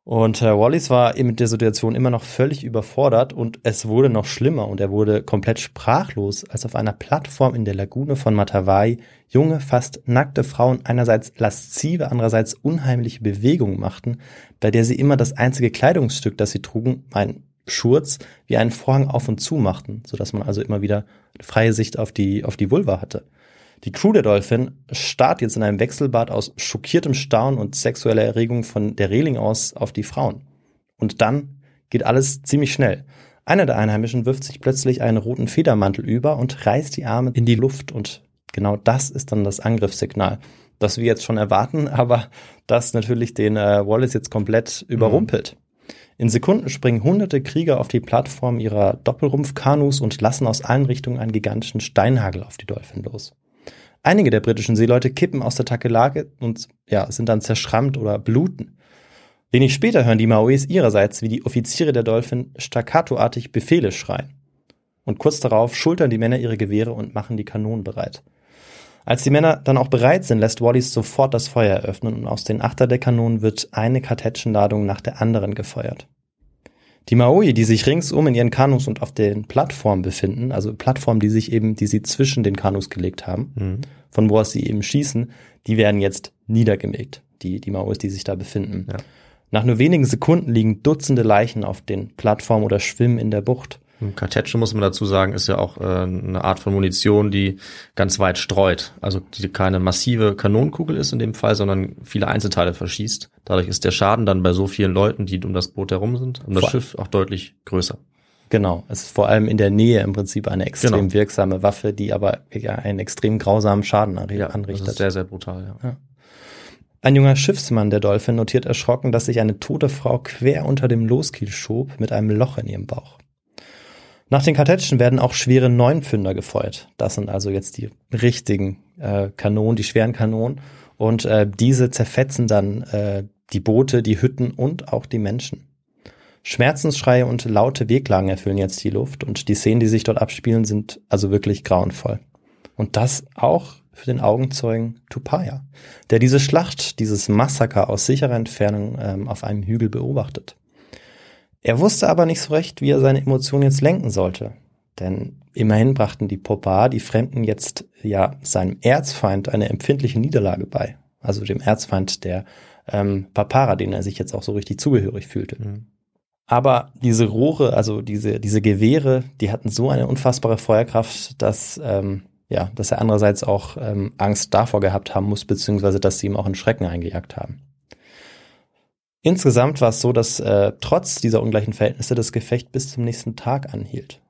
Und äh, Wallis war mit der Situation immer noch völlig überfordert und es wurde noch schlimmer und er wurde komplett sprachlos, als auf einer Plattform in der Lagune von Matavai junge, fast nackte Frauen einerseits laszive, andererseits unheimliche Bewegungen machten, bei der sie immer das einzige Kleidungsstück, das sie trugen, ein Schurz, wie einen Vorhang auf und zu machten, sodass man also immer wieder freie Sicht auf die, auf die Vulva hatte. Die Crew der Dolphin starrt jetzt in einem Wechselbad aus schockiertem Staunen und sexueller Erregung von der Reling aus auf die Frauen. Und dann geht alles ziemlich schnell. Einer der Einheimischen wirft sich plötzlich einen roten Federmantel über und reißt die Arme in die Luft und genau das ist dann das Angriffssignal, das wir jetzt schon erwarten, aber das natürlich den äh, Wallace jetzt komplett überrumpelt. In Sekunden springen hunderte Krieger auf die Plattform ihrer Doppelrumpfkanus und lassen aus allen Richtungen einen gigantischen Steinhagel auf die Dolphin los. Einige der britischen Seeleute kippen aus der Takelage und ja, sind dann zerschrammt oder bluten. Wenig später hören die Maoris ihrerseits, wie die Offiziere der Dolphin staccatoartig Befehle schreien. Und kurz darauf schultern die Männer ihre Gewehre und machen die Kanonen bereit. Als die Männer dann auch bereit sind, lässt Wallis sofort das Feuer eröffnen und aus den Achter der Kanonen wird eine Kartätschenladung nach der anderen gefeuert. Die Maui, die sich ringsum in ihren Kanus und auf den Plattformen befinden, also Plattformen, die sich eben, die sie zwischen den Kanus gelegt haben, Mhm. von wo aus sie eben schießen, die werden jetzt niedergemäht. Die, die Maoris, die sich da befinden. Ja. Nach nur wenigen Sekunden liegen Dutzende Leichen auf den Plattformen oder schwimmen in der Bucht. Kartätsche, muss man dazu sagen, ist ja auch äh, eine Art von Munition, die ganz weit streut. Also die keine massive Kanonenkugel ist in dem Fall, sondern viele Einzelteile verschießt. Dadurch ist der Schaden dann bei so vielen Leuten, die um das Boot herum sind, um das Vor- Schiff auch deutlich größer. Genau, es ist vor allem in der Nähe im Prinzip eine extrem Genau. wirksame Waffe, die aber ja einen extrem grausamen Schaden Ja, das anrichtet. ist sehr, sehr brutal, ja. Ein junger Schiffsmann der Dolphin notiert erschrocken, dass sich eine tote Frau quer unter dem Loskiel schob mit einem Loch in ihrem Bauch. Nach den Kartätschen werden auch schwere Neunpfünder gefeuert. Das sind also jetzt die richtigen äh, Kanonen, die schweren Kanonen. Und äh, diese zerfetzen dann äh, die Boote, die Hütten und auch die Menschen. Schmerzensschreie und laute Wehklagen erfüllen jetzt die Luft und die Szenen, die sich dort abspielen, sind also wirklich grauenvoll. Und das auch für den Augenzeugen Tupaya, der diese Schlacht, dieses Massaker aus sicherer Entfernung ähm, auf einem Hügel beobachtet. Er wusste aber nicht so recht, wie er seine Emotionen jetzt lenken sollte. Denn immerhin brachten die Popar, die Fremden, jetzt ja seinem Erzfeind eine empfindliche Niederlage bei. Also dem Erzfeind der ähm, Papara, den er sich jetzt auch so richtig zugehörig fühlte. Aber diese Rohre, also diese, diese Gewehre, die hatten so eine unfassbare Feuerkraft, dass, ähm, ja, dass er andererseits auch ähm, Angst davor gehabt haben muss, beziehungsweise dass sie ihm auch in Schrecken eingejagt haben. Insgesamt war es so, dass äh, trotz dieser ungleichen Verhältnisse das Gefecht bis zum nächsten Tag anhielt.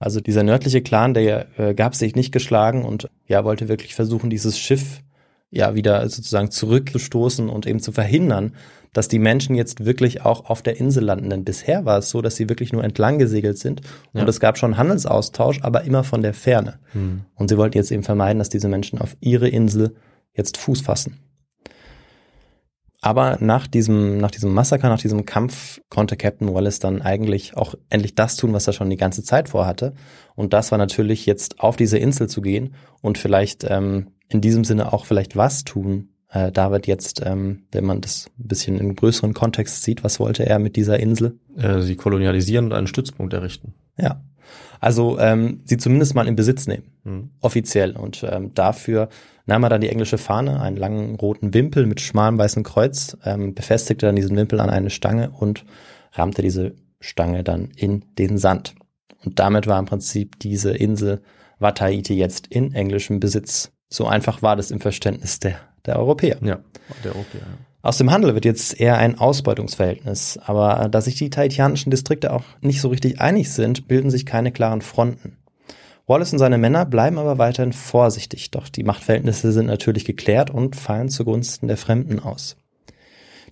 Also dieser nördliche Clan, der äh, gab sich nicht geschlagen und ja, wollte wirklich versuchen, dieses Schiff ja wieder sozusagen zurückzustoßen und eben zu verhindern, dass die Menschen jetzt wirklich auch auf der Insel landen. Denn bisher war es so, dass sie wirklich nur entlang gesegelt sind und Ja. es gab schon Handelsaustausch, aber immer von der Ferne. Hm. Und sie wollten jetzt eben vermeiden, dass diese Menschen auf ihre Insel jetzt Fuß fassen. Aber nach diesem, nach diesem Massaker, nach diesem Kampf konnte Captain Wallace dann eigentlich auch endlich das tun, was er schon die ganze Zeit vorhatte. Und das war natürlich jetzt auf diese Insel zu gehen und vielleicht ähm, in diesem Sinne auch vielleicht was tun. Äh, David jetzt, ähm, wenn man das ein bisschen im größeren Kontext sieht, was wollte er mit dieser Insel? Äh, sie kolonialisieren und einen Stützpunkt errichten. Ja. Also ähm, sie zumindest mal in Besitz nehmen Hm. offiziell. Und ähm, dafür nahm er dann die englische Fahne, einen langen roten Wimpel mit schmalem weißen Kreuz, ähm, befestigte dann diesen Wimpel an eine Stange und rammte diese Stange dann in den Sand. Und damit war im Prinzip diese Insel, war Tahiti jetzt in englischem Besitz. So einfach war das im Verständnis der, der Europäer. Ja, der Europäer. Ja. Aus dem Handel wird jetzt eher ein Ausbeutungsverhältnis, aber da sich die tahitianischen Distrikte auch nicht so richtig einig sind, bilden sich keine klaren Fronten. Wallace und seine Männer bleiben aber weiterhin vorsichtig, doch die Machtverhältnisse sind natürlich geklärt und fallen zugunsten der Fremden aus.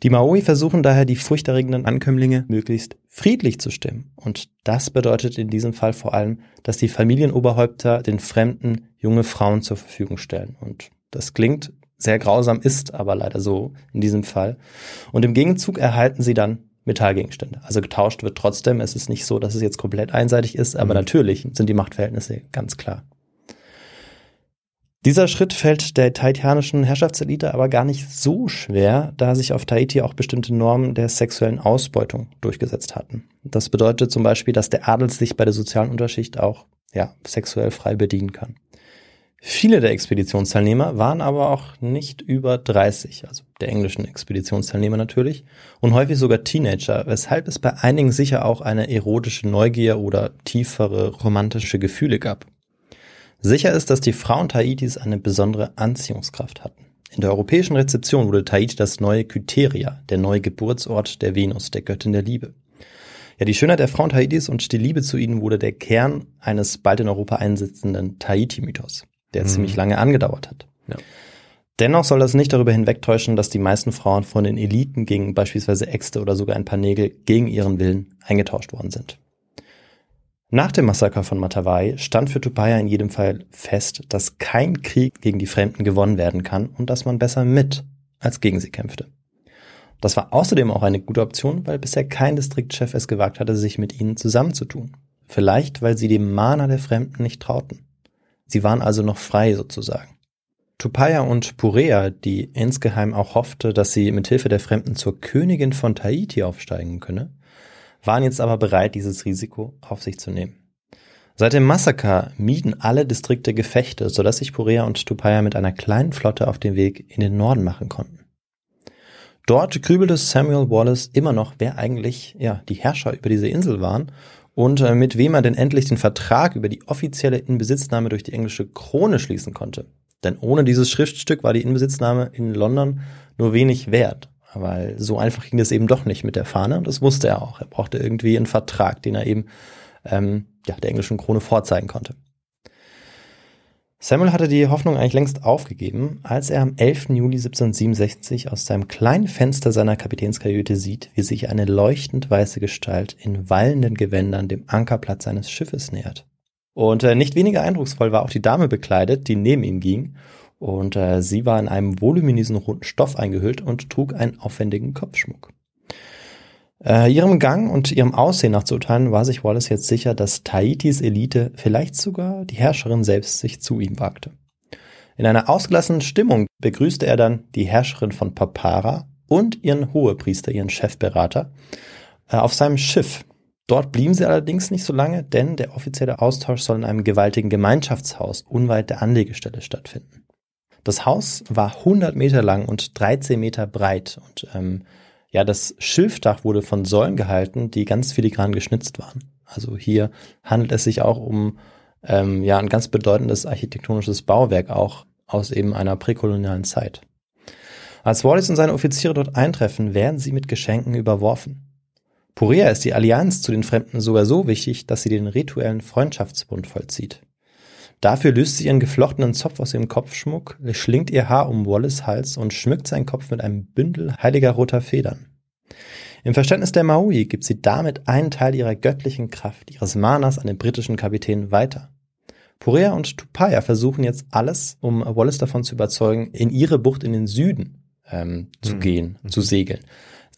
Die Maori versuchen daher, die furchterregenden Ankömmlinge möglichst friedlich zu stimmen. Und das bedeutet in diesem Fall vor allem, dass die Familienoberhäupter den Fremden junge Frauen zur Verfügung stellen. Und das klingt sehr grausam, ist aber leider so in diesem Fall. Und im Gegenzug erhalten sie dann Metallgegenstände. Also getauscht wird trotzdem. Es ist nicht so, dass es jetzt komplett einseitig ist, aber Mhm. natürlich sind die Machtverhältnisse ganz klar. Dieser Schritt fällt der tahitianischen Herrschaftselite aber gar nicht so schwer, da sich auf Tahiti auch bestimmte Normen der sexuellen Ausbeutung durchgesetzt hatten. Das bedeutet zum Beispiel, dass der Adel sich bei der sozialen Unterschicht auch ja, sexuell frei bedienen kann. Viele der Expeditionsteilnehmer waren aber auch nicht über 30, also der englischen Expeditionsteilnehmer natürlich, und häufig sogar Teenager, weshalb es bei einigen sicher auch eine erotische Neugier oder tiefere romantische Gefühle gab. Sicher ist, dass die Frauen Tahitis eine besondere Anziehungskraft hatten. In der europäischen Rezeption wurde Tahiti das neue Kytheria, der neue Geburtsort der Venus, der Göttin der Liebe. Ja, die Schönheit der Frauen Tahitis und die Liebe zu ihnen wurde der Kern eines bald in Europa einsetzenden Tahiti-Mythos, der Mhm. ziemlich lange angedauert hat. Ja. Dennoch soll das nicht darüber hinwegtäuschen, dass die meisten Frauen von den Eliten gegen beispielsweise Äxte oder sogar ein paar Nägel gegen ihren Willen eingetauscht worden sind. Nach dem Massaker von Matavai stand für Tupaya in jedem Fall fest, dass kein Krieg gegen die Fremden gewonnen werden kann und dass man besser mit als gegen sie kämpfte. Das war außerdem auch eine gute Option, weil bisher kein Distriktchef es gewagt hatte, sich mit ihnen zusammenzutun. Vielleicht, weil sie dem Mana der Fremden nicht trauten. Sie waren also noch frei sozusagen. Tupaya und Purea, die insgeheim auch hoffte, dass sie mit Hilfe der Fremden zur Königin von Tahiti aufsteigen könne, waren jetzt aber bereit, dieses Risiko auf sich zu nehmen. Seit dem Massaker mieden alle Distrikte Gefechte, sodass sich Purea und Tupaya mit einer kleinen Flotte auf den Weg in den Norden machen konnten. Dort grübelte Samuel Wallace immer noch, wer eigentlich ja, die Herrscher über diese Insel waren und äh, mit wem er denn endlich den Vertrag über die offizielle Inbesitznahme durch die englische Krone schließen konnte. Denn ohne dieses Schriftstück war die Inbesitznahme in London nur wenig wert. Weil so einfach ging es eben doch nicht mit der Fahne und das wusste er auch. Er brauchte irgendwie einen Vertrag, den er eben ähm, ja, der englischen Krone vorzeigen konnte. Samuel hatte die Hoffnung eigentlich längst aufgegeben, als er am 11. Juli 1767 aus seinem kleinen Fenster seiner Kapitänskajüte sieht, wie sich eine leuchtend weiße Gestalt in wallenden Gewändern dem Ankerplatz seines Schiffes nähert. Und äh, nicht weniger eindrucksvoll war auch die Dame bekleidet, die neben ihm ging, und äh, sie war in einem voluminösen roten Stoff eingehüllt und trug einen aufwendigen Kopfschmuck. Äh, ihrem Gang und ihrem Aussehen nach zu urteilen, war sich Wallace jetzt sicher, dass Tahitis Elite, vielleicht sogar die Herrscherin selbst, sich zu ihm wagte. In einer ausgelassenen Stimmung begrüßte er dann die Herrscherin von Papara und ihren Hohepriester, ihren Chefberater, äh, auf seinem Schiff. Dort blieben sie allerdings nicht so lange, denn der offizielle Austausch soll in einem gewaltigen Gemeinschaftshaus unweit der Anlegestelle stattfinden. Das Haus war 100 Meter lang und 13 Meter breit und ähm, ja, das Schilfdach wurde von Säulen gehalten, die ganz filigran geschnitzt waren. Also hier handelt es sich auch um ähm, ja ein ganz bedeutendes architektonisches Bauwerk auch aus eben einer präkolonialen Zeit. Als Wallace und seine Offiziere dort eintreffen, werden sie mit Geschenken überworfen. Purea ist die Allianz zu den Fremden sogar so wichtig, dass sie den rituellen Freundschaftsbund vollzieht. Dafür löst sie ihren geflochtenen Zopf aus ihrem Kopfschmuck, schlingt ihr Haar um Wallace Hals und schmückt seinen Kopf mit einem Bündel heiliger roter Federn. Im Verständnis der Maui gibt sie damit einen Teil ihrer göttlichen Kraft, ihres Manas an den britischen Kapitän weiter. Purea und Tupaya versuchen jetzt alles, um Wallace davon zu überzeugen, in ihre Bucht in den Süden ähm, zu mhm. gehen, zu segeln.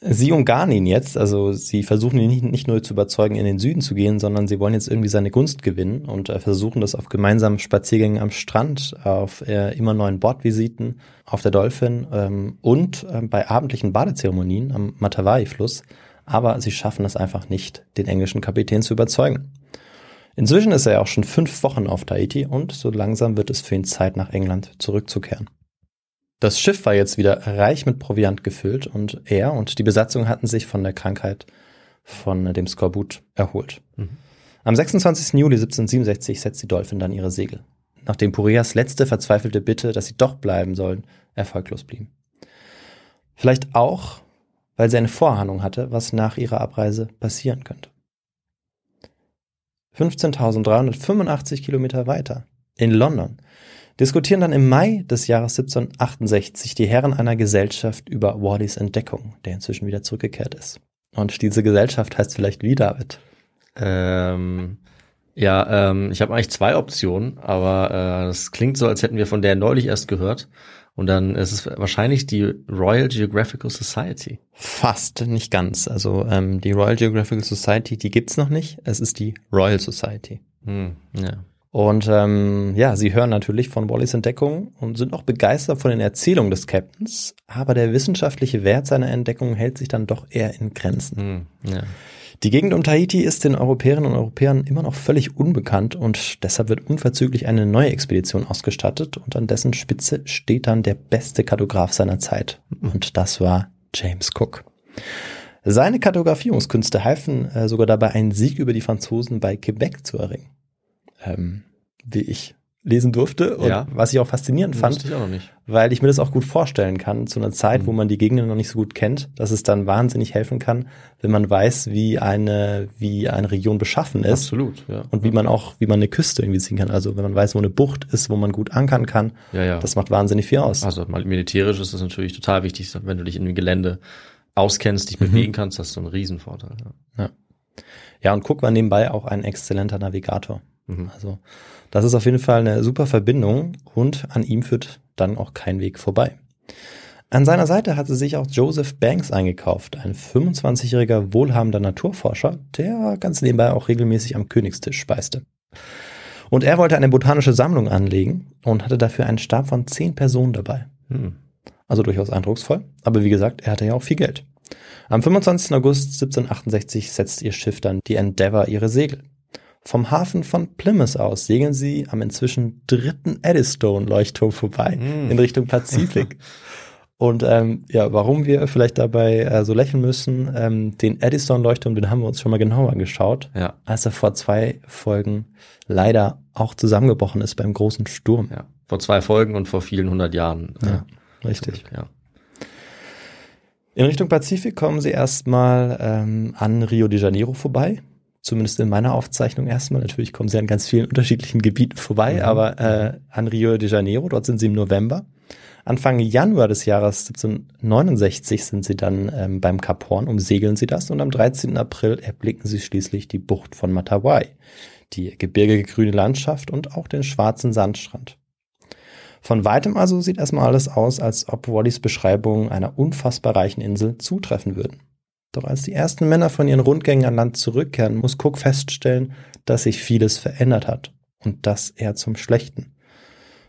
Sie umgarnen ihn jetzt, also sie versuchen ihn nicht, nicht, nur zu überzeugen, in den Süden zu gehen, sondern sie wollen jetzt irgendwie seine Gunst gewinnen und äh, versuchen das auf gemeinsamen Spaziergängen am Strand, auf äh, immer neuen Bordvisiten, auf der Dolphin ähm, und äh, bei abendlichen Badezeremonien am Matawai-Fluss. Aber sie schaffen es einfach nicht, den englischen Kapitän zu überzeugen. Inzwischen ist er ja auch schon fünf Wochen auf Tahiti und so langsam wird es für ihn Zeit, nach England zurückzukehren. Das Schiff war jetzt wieder reich mit Proviant gefüllt und er und die Besatzung hatten sich von der Krankheit von dem Skorbut erholt. Mhm. Am 26. Juli 1767 setzt die Dolphin dann ihre Segel, nachdem Purias letzte verzweifelte Bitte, dass sie doch bleiben sollen, erfolglos blieb. Vielleicht auch, weil sie eine Vorahnung hatte, was nach ihrer Abreise passieren könnte. 15.385 Kilometer weiter, in London, diskutieren dann im Mai des Jahres 1768 die Herren einer Gesellschaft über Wallys Entdeckung, der inzwischen wieder zurückgekehrt ist. Und diese Gesellschaft heißt vielleicht wie, David? Ähm, ja, ähm, ich habe eigentlich zwei Optionen, aber es äh, klingt so, als hätten wir von der neulich erst gehört. Und dann ist es wahrscheinlich die Royal Geographical Society. Fast, nicht ganz. Also ähm, die Royal Geographical Society, die gibt's noch nicht. Es ist die Royal Society. Hm, ja. Und ähm, ja, sie hören natürlich von Wallys Entdeckung und sind auch begeistert von den Erzählungen des Captains, aber der wissenschaftliche Wert seiner Entdeckung hält sich dann doch eher in Grenzen. Hm, ja. Die Gegend um Tahiti ist den Europäerinnen und Europäern immer noch völlig unbekannt und deshalb wird unverzüglich eine neue Expedition ausgestattet und an dessen Spitze steht dann der beste Kartograf seiner Zeit und das war James Cook. Seine Kartografierungskünste halfen äh, sogar dabei, einen Sieg über die Franzosen bei Quebec zu erringen ähm, wie ich lesen durfte und ja. was ich auch faszinierend fand, ich auch weil ich mir das auch gut vorstellen kann, zu einer Zeit, mhm. wo man die Gegenden noch nicht so gut kennt, dass es dann wahnsinnig helfen kann, wenn man weiß, wie eine, wie eine Region beschaffen ist. Absolut, ja. Und wie man auch, wie man eine Küste irgendwie ziehen kann. Also wenn man weiß, wo eine Bucht ist, wo man gut ankern kann, ja, ja. das macht wahnsinnig viel aus. Also militärisch ist das natürlich total wichtig, wenn du dich in dem Gelände auskennst, dich mhm. bewegen kannst, hast du einen Riesenvorteil. Ja. ja. Ja, und guck mal nebenbei auch ein exzellenter Navigator. Mhm. Also das ist auf jeden Fall eine super Verbindung und an ihm führt dann auch kein Weg vorbei. An seiner Seite hatte sich auch Joseph Banks eingekauft, ein 25-jähriger wohlhabender Naturforscher, der ganz nebenbei auch regelmäßig am Königstisch speiste. Und er wollte eine botanische Sammlung anlegen und hatte dafür einen Stab von zehn Personen dabei. Hm. Also durchaus eindrucksvoll, aber wie gesagt, er hatte ja auch viel Geld. Am 25. August 1768 setzt ihr Schiff dann die Endeavour ihre Segel. Vom Hafen von Plymouth aus segeln sie am inzwischen dritten Eddystone-Leuchtturm vorbei mm. in Richtung Pazifik. Und ähm, ja, warum wir vielleicht dabei äh, so lächeln müssen, ähm, den Edison-Leuchtturm, den haben wir uns schon mal genauer angeschaut, Ja. als er vor zwei Folgen leider auch zusammengebrochen ist beim großen Sturm. Ja. Vor zwei Folgen und vor vielen hundert Jahren. Ja, richtig. Ja. In Richtung Pazifik kommen sie erstmal ähm, an Rio de Janeiro vorbei. Zumindest in meiner Aufzeichnung erstmal. Natürlich kommen sie an ganz vielen unterschiedlichen Gebieten vorbei, Mhm. aber äh, an Rio de Janeiro, dort sind sie im November. Anfang Januar des Jahres 1769 sind sie dann ähm, beim Kap Horn, umsegeln sie das und am 13. April erblicken sie schließlich die Bucht von Matawai, die gebirgige grüne Landschaft und auch den schwarzen Sandstrand. Von weitem also sieht erstmal alles aus, als ob Wallys Beschreibungen einer unfassbar reichen Insel zutreffen würden. Doch als die ersten Männer von ihren Rundgängen an Land zurückkehren, muss Cook feststellen, dass sich vieles verändert hat. Und das eher zum Schlechten.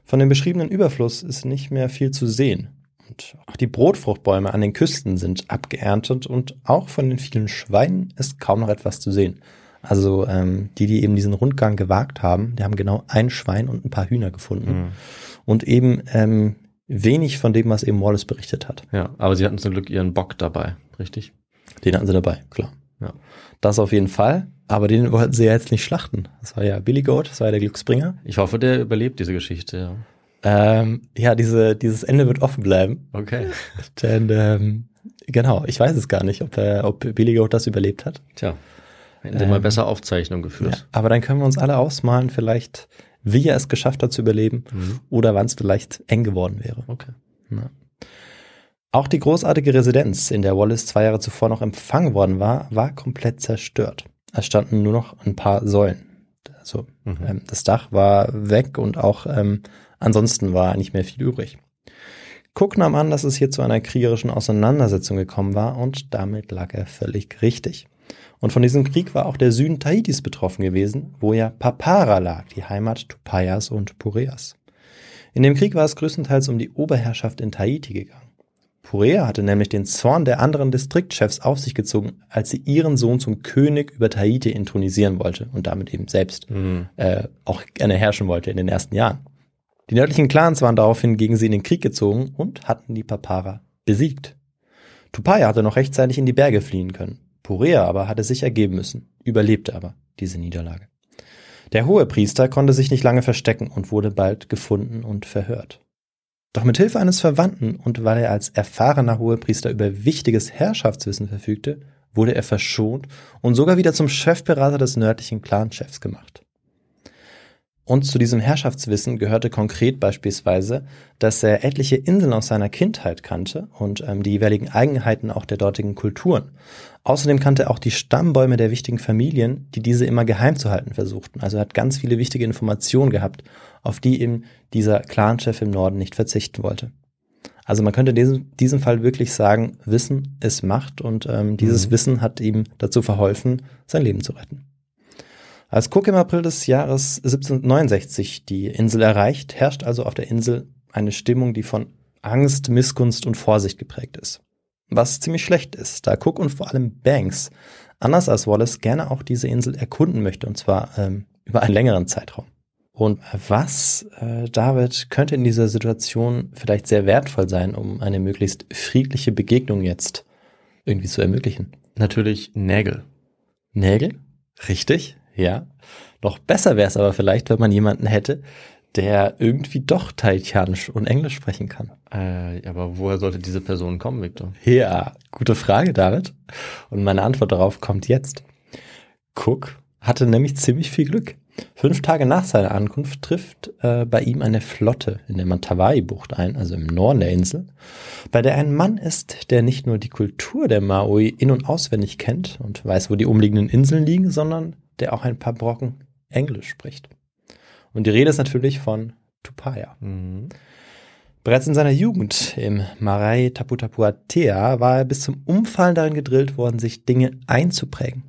Von dem beschriebenen Überfluss ist nicht mehr viel zu sehen. Und auch die Brotfruchtbäume an den Küsten sind abgeerntet und auch von den vielen Schweinen ist kaum noch etwas zu sehen. Also ähm, die, die eben diesen Rundgang gewagt haben, die haben genau ein Schwein und ein paar Hühner gefunden. Und eben ähm, wenig von dem, was eben Wallace berichtet hat. ja. Aber sie hatten zum Glück ihren Bock dabei, richtig? Den hatten sie dabei, klar. Ja. Das auf jeden Fall. Aber den wollten sie ja jetzt nicht schlachten. Das war ja Billy Goat, das war ja der Glücksbringer. Ich hoffe, der überlebt diese Geschichte, ja. Ähm, ja, diese, dieses Ende wird offen bleiben. Okay. Denn, ähm, genau, ich weiß es gar nicht, ob, er, ob Billy Goat das überlebt hat. Tja. Hätten sie mal Ähm, besser Aufzeichnung Ja, geführt. aber dann können wir uns alle ausmalen, vielleicht, wie er es geschafft hat zu überleben Mhm. oder wann es vielleicht eng geworden wäre. Okay. Ja. Auch die großartige Residenz, in der Wallace zwei Jahre zuvor noch empfangen worden war, war komplett zerstört. Es standen nur noch ein paar Säulen. Also Mhm. ähm, das Dach war weg und auch ähm, ansonsten war nicht mehr viel übrig. Cook nahm an, dass es hier zu einer kriegerischen Auseinandersetzung gekommen war und damit lag er völlig richtig. Und von diesem Krieg war auch der Süden Tahitis betroffen gewesen, wo ja Papara lag, die Heimat Tupayas und Pureas. In dem Krieg war es größtenteils um die Oberherrschaft in Tahiti gegangen. Purea hatte nämlich den Zorn der anderen Distriktchefs auf sich gezogen, als sie ihren Sohn zum König über Tahiti intronisieren wollte und damit eben selbst Mhm. äh, auch gerne herrschen wollte in den ersten Jahren. Die nördlichen Clans waren daraufhin gegen sie in den Krieg gezogen und hatten die Papara besiegt. Tupaya hatte noch rechtzeitig in die Berge fliehen können. Purea aber hatte sich ergeben müssen, überlebte aber diese Niederlage. Der hohe Priester konnte sich nicht lange verstecken und wurde bald gefunden und verhört. Doch mit Hilfe eines Verwandten und weil er als erfahrener Hohepriester über wichtiges Herrschaftswissen verfügte, wurde er verschont und sogar wieder zum Chefberater des nördlichen Clanchefs gemacht. Und zu diesem Herrschaftswissen gehörte konkret beispielsweise, dass er etliche Inseln aus seiner Kindheit kannte und ähm, die jeweiligen Eigenheiten auch der dortigen Kulturen. Außerdem kannte er auch die Stammbäume der wichtigen Familien, die diese immer geheim zu halten versuchten. Also er hat ganz viele wichtige Informationen gehabt, auf die eben dieser Clanchef im Norden nicht verzichten wollte. Also man könnte in diesem, diesem Fall wirklich sagen, Wissen ist Macht und ähm, dieses Mhm. Wissen hat ihm dazu verholfen, sein Leben zu retten. Als Cook im April des Jahres 1769 die Insel erreicht, herrscht also auf der Insel eine Stimmung, die von Angst, Missgunst und Vorsicht geprägt ist. Was ziemlich schlecht ist, da Cook und vor allem Banks, anders als Wallace, gerne auch diese Insel erkunden möchte, und zwar ähm, über einen längeren Zeitraum. Und was, äh, David, könnte in dieser Situation vielleicht sehr wertvoll sein, um eine möglichst friedliche Begegnung jetzt irgendwie zu ermöglichen? Natürlich Nägel. Nägel? Richtig, ja. Noch besser wäre es aber vielleicht, wenn man jemanden hätte, der irgendwie doch Tahitianisch und Englisch sprechen kann. Äh, aber woher sollte diese Person kommen, Victor? Ja, gute Frage, David. Und meine Antwort darauf kommt jetzt. Cook hatte nämlich ziemlich viel Glück. Fünf Tage nach seiner Ankunft trifft äh, bei ihm eine Flotte in der Matawai-Bucht ein, also im Norden der Insel, bei der ein Mann ist, der nicht nur die Kultur der Maui in- und auswendig kennt und weiß, wo die umliegenden Inseln liegen, sondern der auch ein paar Brocken Englisch spricht. Und die Rede ist natürlich von Tupaya. Mhm. Bereits in seiner Jugend im Marai Taputapuatea war er bis zum Umfallen darin gedrillt worden, sich Dinge einzuprägen.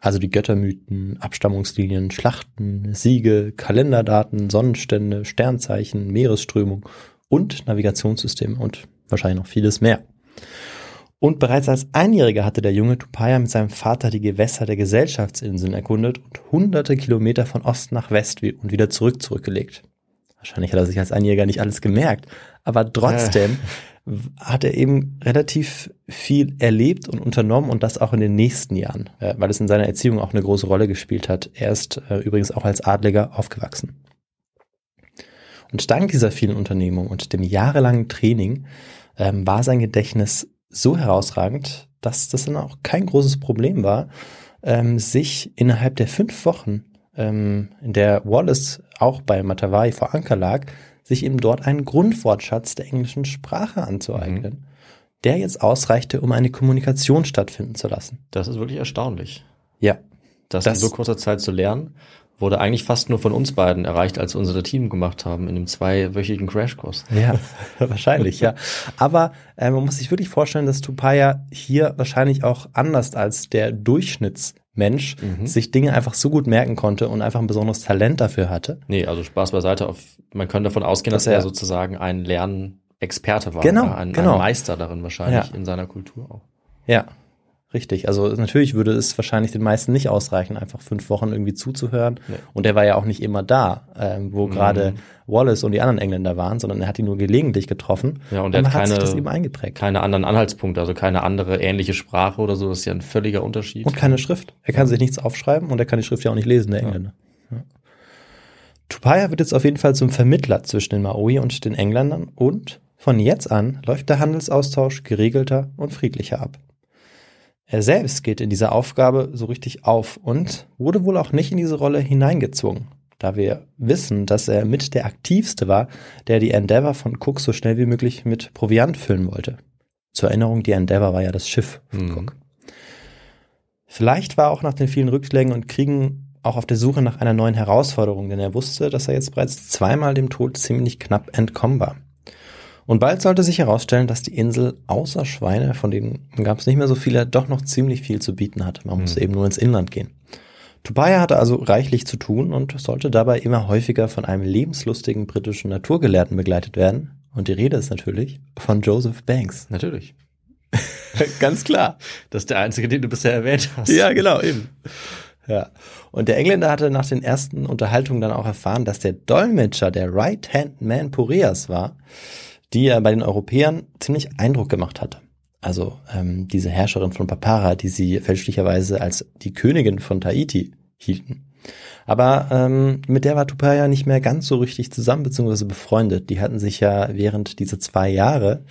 Also die Göttermythen, Abstammungslinien, Schlachten, Siege, Kalenderdaten, Sonnenstände, Sternzeichen, Meeresströmung und Navigationssysteme und wahrscheinlich noch vieles mehr. Und bereits als Einjähriger hatte der junge Tupaya mit seinem Vater die Gewässer der Gesellschaftsinseln erkundet und hunderte Kilometer von Ost nach West und wieder zurück zurückgelegt. Wahrscheinlich hat er sich als Einjäger nicht alles gemerkt, aber trotzdem hat er eben relativ viel erlebt und unternommen und das auch in den nächsten Jahren, äh, weil es in seiner Erziehung auch eine große Rolle gespielt hat. Er ist äh, übrigens auch als Adliger aufgewachsen. Und dank dieser vielen Unternehmungen und dem jahrelangen Training ähm, war sein Gedächtnis so herausragend, dass das dann auch kein großes Problem war, ähm, sich innerhalb der fünf Wochen, ähm, in der Wallace auch bei Matavai vor Anker lag, sich eben dort einen Grundwortschatz der englischen Sprache anzueignen, mhm. der jetzt ausreichte, um eine Kommunikation stattfinden zu lassen. Das ist wirklich erstaunlich. Ja. Das, das in so kurzer Zeit zu lernen, wurde eigentlich fast nur von uns beiden erreicht, als wir unser Team gemacht haben in einem zweiwöchigen Crashkurs. Ja, wahrscheinlich, ja. Aber äh, man muss sich wirklich vorstellen, dass Tupaya hier wahrscheinlich auch anders als der Durchschnitts Mensch mhm. sich Dinge einfach so gut merken konnte und einfach ein besonderes Talent dafür hatte. Nee, also Spaß beiseite. Auf, man könnte davon ausgehen, dass, dass er, er, sozusagen ein Lernexperte war. Genau, ein, genau. ein Meister darin wahrscheinlich ja. in seiner Kultur auch. Ja, Richtig, also natürlich würde es wahrscheinlich den meisten nicht ausreichen, einfach fünf Wochen irgendwie zuzuhören. Nee. Und er war ja auch nicht immer da, ähm, wo mhm. gerade Wallace und die anderen Engländer waren, sondern er hat ihn nur gelegentlich getroffen. Ja, und, er hat, keine, hat sich das eben eingeprägt. Keine anderen Anhaltspunkte, also keine andere ähnliche Sprache oder so, das ist ja ein völliger Unterschied. Und keine Schrift. Er kann sich nichts aufschreiben und er kann die Schrift ja auch nicht lesen, der Engländer. Ja. Ja. Tupaya wird jetzt auf jeden Fall zum Vermittler zwischen den Maori und den Engländern und von jetzt an läuft der Handelsaustausch geregelter und friedlicher ab. Er selbst geht in dieser Aufgabe so richtig auf und wurde wohl auch nicht in diese Rolle hineingezwungen, da wir wissen, dass er mit der aktivste war, der die Endeavour von Cook so schnell wie möglich mit Proviant füllen wollte. Zur Erinnerung, die Endeavour war ja das Schiff von mhm. Cook. Vielleicht war er auch nach den vielen Rückschlägen und Kriegen auch auf der Suche nach einer neuen Herausforderung, denn er wusste, dass er jetzt bereits zweimal dem Tod ziemlich knapp entkommen war. Und bald sollte sich herausstellen, dass die Insel außer Schweine, von denen gab es nicht mehr so viele, doch noch ziemlich viel zu bieten hatte. Man musste mhm. eben nur ins Inland gehen. Tupaya hatte also reichlich zu tun und sollte dabei immer häufiger von einem lebenslustigen britischen Naturgelehrten begleitet werden. Und die Rede ist natürlich von Joseph Banks. Natürlich. Ganz klar. Das ist der einzige, den du bisher erwähnt hast. Ja, genau, eben. Ja. Und der Engländer hatte nach den ersten Unterhaltungen dann auch erfahren, dass der Dolmetscher der Right-Hand Man Pureas war, die ja bei den Europäern ziemlich Eindruck gemacht hatte. Also ähm, diese Herrscherin von Papara, die sie fälschlicherweise als die Königin von Tahiti hielten. Aber ähm, mit der war Tupaya nicht mehr ganz so richtig zusammen beziehungsweise befreundet. Die hatten sich ja während dieser zwei Jahre,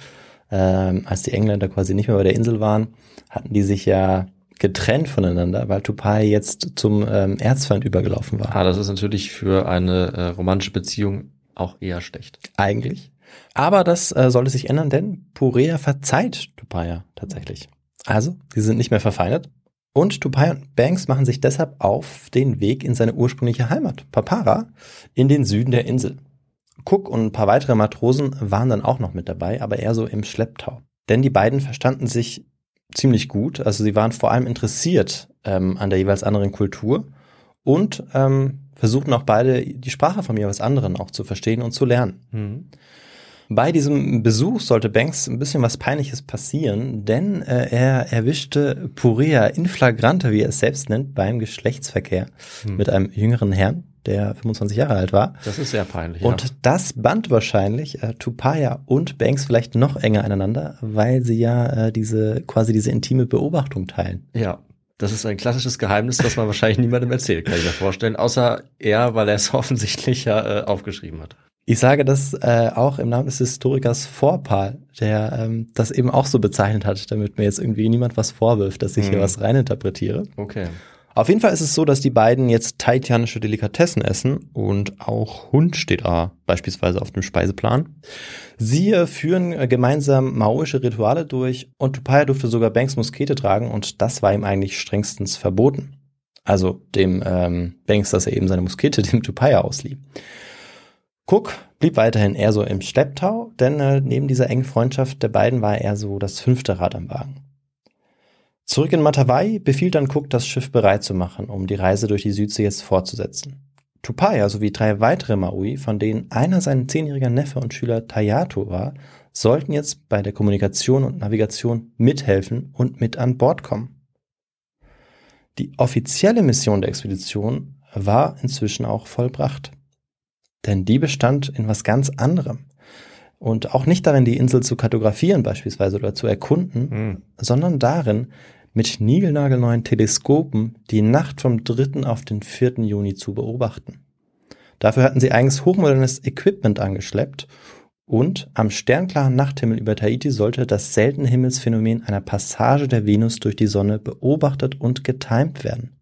ähm, als die Engländer quasi nicht mehr bei der Insel waren, hatten die sich ja getrennt voneinander, weil Tupaya jetzt zum ähm, Erzfeind übergelaufen war. Ah, das ist natürlich für eine äh, romantische Beziehung auch eher schlecht. Eigentlich. Aber das äh, sollte sich ändern, denn Purea verzeiht Tupaya tatsächlich. Also, sie sind nicht mehr verfeindet. Und Tupaya und Banks machen sich deshalb auf den Weg in seine ursprüngliche Heimat, Papara, in den Süden der Insel. Cook und ein paar weitere Matrosen waren dann auch noch mit dabei, aber eher so im Schlepptau. Denn die beiden verstanden sich ziemlich gut. Also sie waren vor allem interessiert ähm, an der jeweils anderen Kultur und ähm, versuchten auch beide die Sprache vom jeweils anderen auch zu verstehen und zu lernen. Mhm. Bei diesem Besuch sollte Banks ein bisschen was Peinliches passieren, denn äh, er erwischte Purea in flagrante, wie er es selbst nennt, beim Geschlechtsverkehr hm. mit einem jüngeren Herrn, der 25 Jahre alt war. Das ist sehr peinlich. Und ja. das band wahrscheinlich äh, Tupaya und Banks vielleicht noch enger aneinander, weil sie ja äh, diese quasi diese intime Beobachtung teilen. Ja. Das ist ein klassisches Geheimnis, das man wahrscheinlich niemandem erzählt, kann ich mir vorstellen, außer er, weil er es offensichtlich ja äh, aufgeschrieben hat. Ich sage das äh, auch im Namen des Historikers Vorpal, der ähm, das eben auch so bezeichnet hat, damit mir jetzt irgendwie niemand was vorwirft, dass ich hm. hier was reininterpretiere. Okay. Auf jeden Fall ist es so, dass die beiden jetzt taitianische Delikatessen essen und auch Hund steht da beispielsweise auf dem Speiseplan. Sie äh, führen äh, gemeinsam maoische Rituale durch und Tupaya durfte sogar Banks Muskete tragen und das war ihm eigentlich strengstens verboten. Also dem ähm, Banks, dass er eben seine Muskete dem Tupaya auslieh. Cook blieb weiterhin eher so im Schlepptau, denn äh, neben dieser engen Freundschaft der beiden war er so das fünfte Rad am Wagen. Zurück in Matavai befiehlt dann Cook, das Schiff bereit zu machen, um die Reise durch die Südsee jetzt fortzusetzen. Tupaya sowie drei weitere Maui, von denen einer sein zehnjähriger Neffe und Schüler Tayato war, sollten jetzt bei der Kommunikation und Navigation mithelfen und mit an Bord kommen. Die offizielle Mission der Expedition war inzwischen auch vollbracht. Denn die bestand in was ganz anderem. Und auch nicht darin, die Insel zu kartografieren beispielsweise oder zu erkunden, Hm. sondern darin, mit niegelnagelneuen Teleskopen die Nacht vom 3. auf den 4. Juni zu beobachten. Dafür hatten sie eigens hochmodernes Equipment angeschleppt und am sternklaren Nachthimmel über Tahiti sollte das seltene Himmelsphänomen einer Passage der Venus durch die Sonne beobachtet und getimt werden.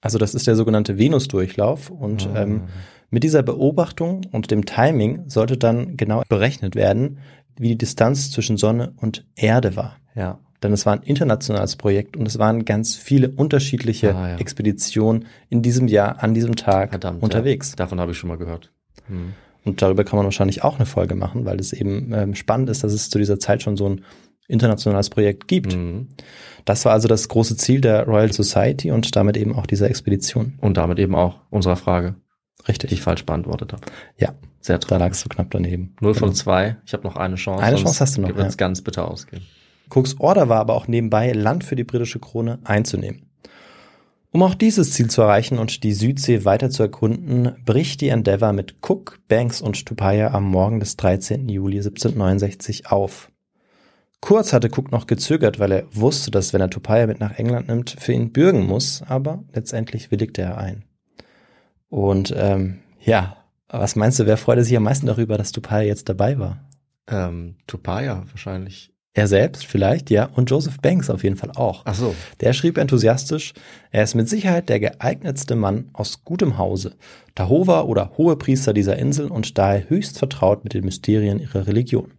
Also das ist der sogenannte Venusdurchlauf und Ah. ähm, mit dieser Beobachtung und dem Timing sollte dann genau berechnet werden, wie die Distanz zwischen Sonne und Erde war. Ja. Denn es war ein internationales Projekt und es waren ganz viele unterschiedliche Ah, ja. Expeditionen in diesem Jahr, an diesem Tag Verdammt. unterwegs. Ja. Davon habe ich schon mal gehört. Hm. Und darüber kann man wahrscheinlich auch eine Folge machen, weil es eben ähm, spannend ist, dass es zu dieser Zeit schon so ein internationales Projekt gibt. Mhm. Das war also das große Ziel der Royal Society und damit eben auch dieser Expedition. Und damit eben auch unserer Frage, die Richtig. ich falsch beantwortet habe. Ja, Sehr da traurig. lagst du knapp daneben. Null von Genau. zwei. Ich habe noch eine Chance. Eine Chance hast du noch, Wird es ja. ganz bitter ausgehen. Cooks Order war aber auch nebenbei, Land für die britische Krone einzunehmen. Um auch dieses Ziel zu erreichen und die Südsee weiter zu erkunden, bricht die Endeavour mit Cook, Banks und Tupaia am Morgen des 13. Juli 1769 auf. Kurz hatte Cook noch gezögert, weil er wusste, dass wenn er Tupaia mit nach England nimmt, für ihn bürgen muss, aber letztendlich willigte er ein. Und ähm, ja, was meinst du, wer freute sich am meisten darüber, dass Tupaia jetzt dabei war? Ähm, Tupaya wahrscheinlich. Er selbst vielleicht, ja, und Joseph Banks auf jeden Fall auch. Ach so. Der schrieb enthusiastisch, er ist mit Sicherheit der geeignetste Mann aus gutem Hause, Tahova oder Hohepriester dieser Insel und daher höchst vertraut mit den Mysterien ihrer Religion.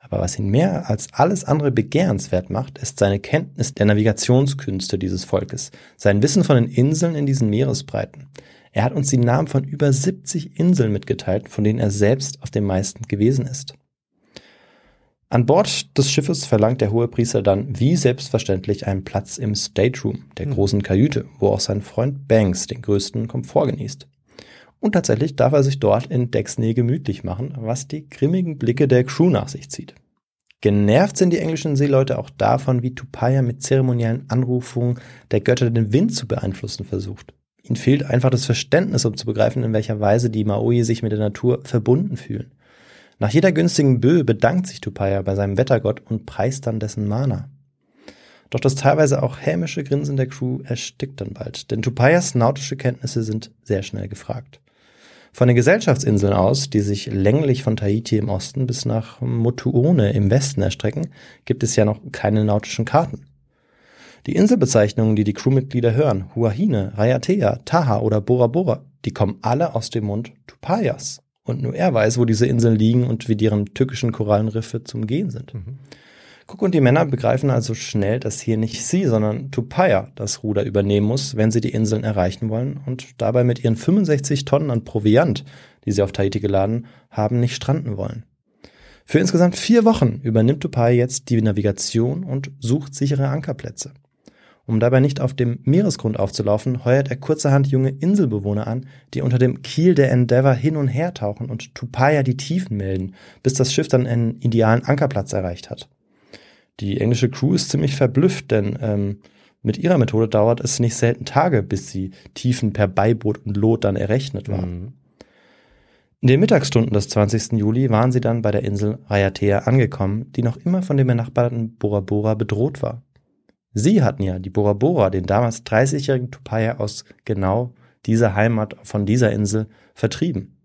Aber was ihn mehr als alles andere begehrenswert macht, ist seine Kenntnis der Navigationskünste dieses Volkes, sein Wissen von den Inseln in diesen Meeresbreiten. Er hat uns die Namen von über 70 Inseln mitgeteilt, von denen er selbst auf den meisten gewesen ist. An Bord des Schiffes verlangt der Hohepriester dann wie selbstverständlich einen Platz im Stateroom, der großen Kajüte, wo auch sein Freund Banks den größten Komfort genießt. Und tatsächlich darf er sich dort in Decksnähe gemütlich machen, was die grimmigen Blicke der Crew nach sich zieht. Genervt sind die englischen Seeleute auch davon, wie Tupaia mit zeremoniellen Anrufungen der Götter den Wind zu beeinflussen versucht. Ihnen fehlt einfach das Verständnis, um zu begreifen, in welcher Weise die Maui sich mit der Natur verbunden fühlen. Nach jeder günstigen Böe bedankt sich Tupaia bei seinem Wettergott und preist dann dessen Mana. Doch das teilweise auch hämische Grinsen der Crew erstickt dann bald, denn Tupaias nautische Kenntnisse sind sehr schnell gefragt. Von den Gesellschaftsinseln aus, die sich länglich von Tahiti im Osten bis nach Motuone im Westen erstrecken, gibt es ja noch keine nautischen Karten. Die Inselbezeichnungen, die die Crewmitglieder hören, Huahine, Raiatea, Taha oder Bora Bora, die kommen alle aus dem Mund Tupaias. Und nur er weiß, wo diese Inseln liegen und wie deren tückischen Korallenriffe zum Gehen sind. Cook und die Männer begreifen also schnell, dass hier nicht sie, sondern Tupaia das Ruder übernehmen muss, wenn sie die Inseln erreichen wollen und dabei mit ihren 65 Tonnen an Proviant, die sie auf Tahiti geladen haben, nicht stranden wollen. Für insgesamt vier Wochen übernimmt Tupaia jetzt die Navigation und sucht sichere Ankerplätze. Um dabei nicht auf dem Meeresgrund aufzulaufen, heuert er kurzerhand junge Inselbewohner an, die unter dem Kiel der Endeavour hin und her tauchen und Tupaia die Tiefen melden, bis das Schiff dann einen idealen Ankerplatz erreicht hat. Die englische Crew ist ziemlich verblüfft, denn ähm, mit ihrer Methode dauert es nicht selten Tage, bis sie Tiefen per Beiboot und Lot dann errechnet waren. Mhm. In den Mittagsstunden des 20. Juli waren sie dann bei der Insel Raiatea angekommen, die noch immer von dem benachbarten Bora Bora bedroht war. Sie hatten ja, die Bora Bora, den damals 30-jährigen Tupaia aus genau dieser Heimat von dieser Insel vertrieben.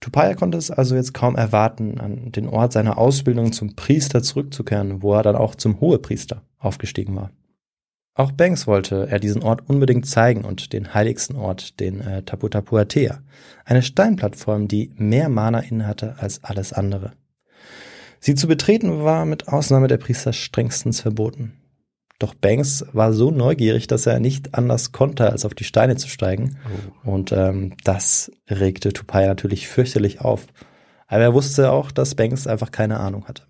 Tupaia konnte es also jetzt kaum erwarten, an den Ort seiner Ausbildung zum Priester zurückzukehren, wo er dann auch zum Hohepriester aufgestiegen war. Auch Banks wollte er diesen Ort unbedingt zeigen und den heiligsten Ort, den äh, Taputapuatea, eine Steinplattform, die mehr Mana innehatte als alles andere. Sie zu betreten war mit Ausnahme der Priester strengstens verboten. Doch Banks war so neugierig, dass er nicht anders konnte, als auf die Steine zu steigen. Und ähm, das regte Tupai natürlich fürchterlich auf. Aber er wusste auch, dass Banks einfach keine Ahnung hatte.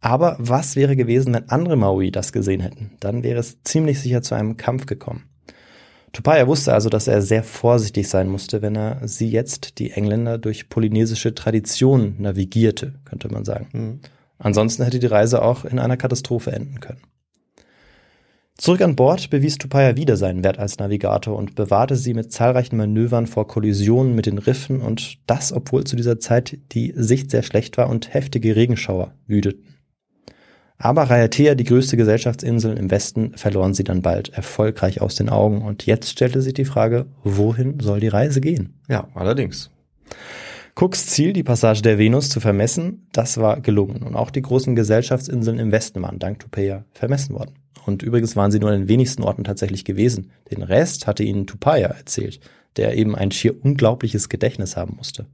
Aber was wäre gewesen, wenn andere Maui das gesehen hätten? Dann wäre es ziemlich sicher zu einem Kampf gekommen. Tupaia wusste also, dass er sehr vorsichtig sein musste, wenn er sie jetzt, die Engländer, durch polynesische Tradition navigierte, könnte man sagen. Mhm. Ansonsten hätte die Reise auch in einer Katastrophe enden können. Zurück an Bord bewies Tupaya wieder seinen Wert als Navigator und bewahrte sie mit zahlreichen Manövern vor Kollisionen mit den Riffen und das, obwohl zu dieser Zeit die Sicht sehr schlecht war und heftige Regenschauer wüteten. Aber Raiatea, die größte Gesellschaftsinsel im Westen, verloren sie dann bald erfolgreich aus den Augen und jetzt stellte sich die Frage, wohin soll die Reise gehen? Ja, allerdings. Cooks Ziel, die Passage der Venus zu vermessen, das war gelungen. Und auch die großen Gesellschaftsinseln im Westen waren dank Tupeia vermessen worden. Und übrigens waren sie nur an den wenigsten Orten tatsächlich gewesen. Den Rest hatte ihnen Tupeia erzählt, der eben ein schier unglaubliches Gedächtnis haben musste.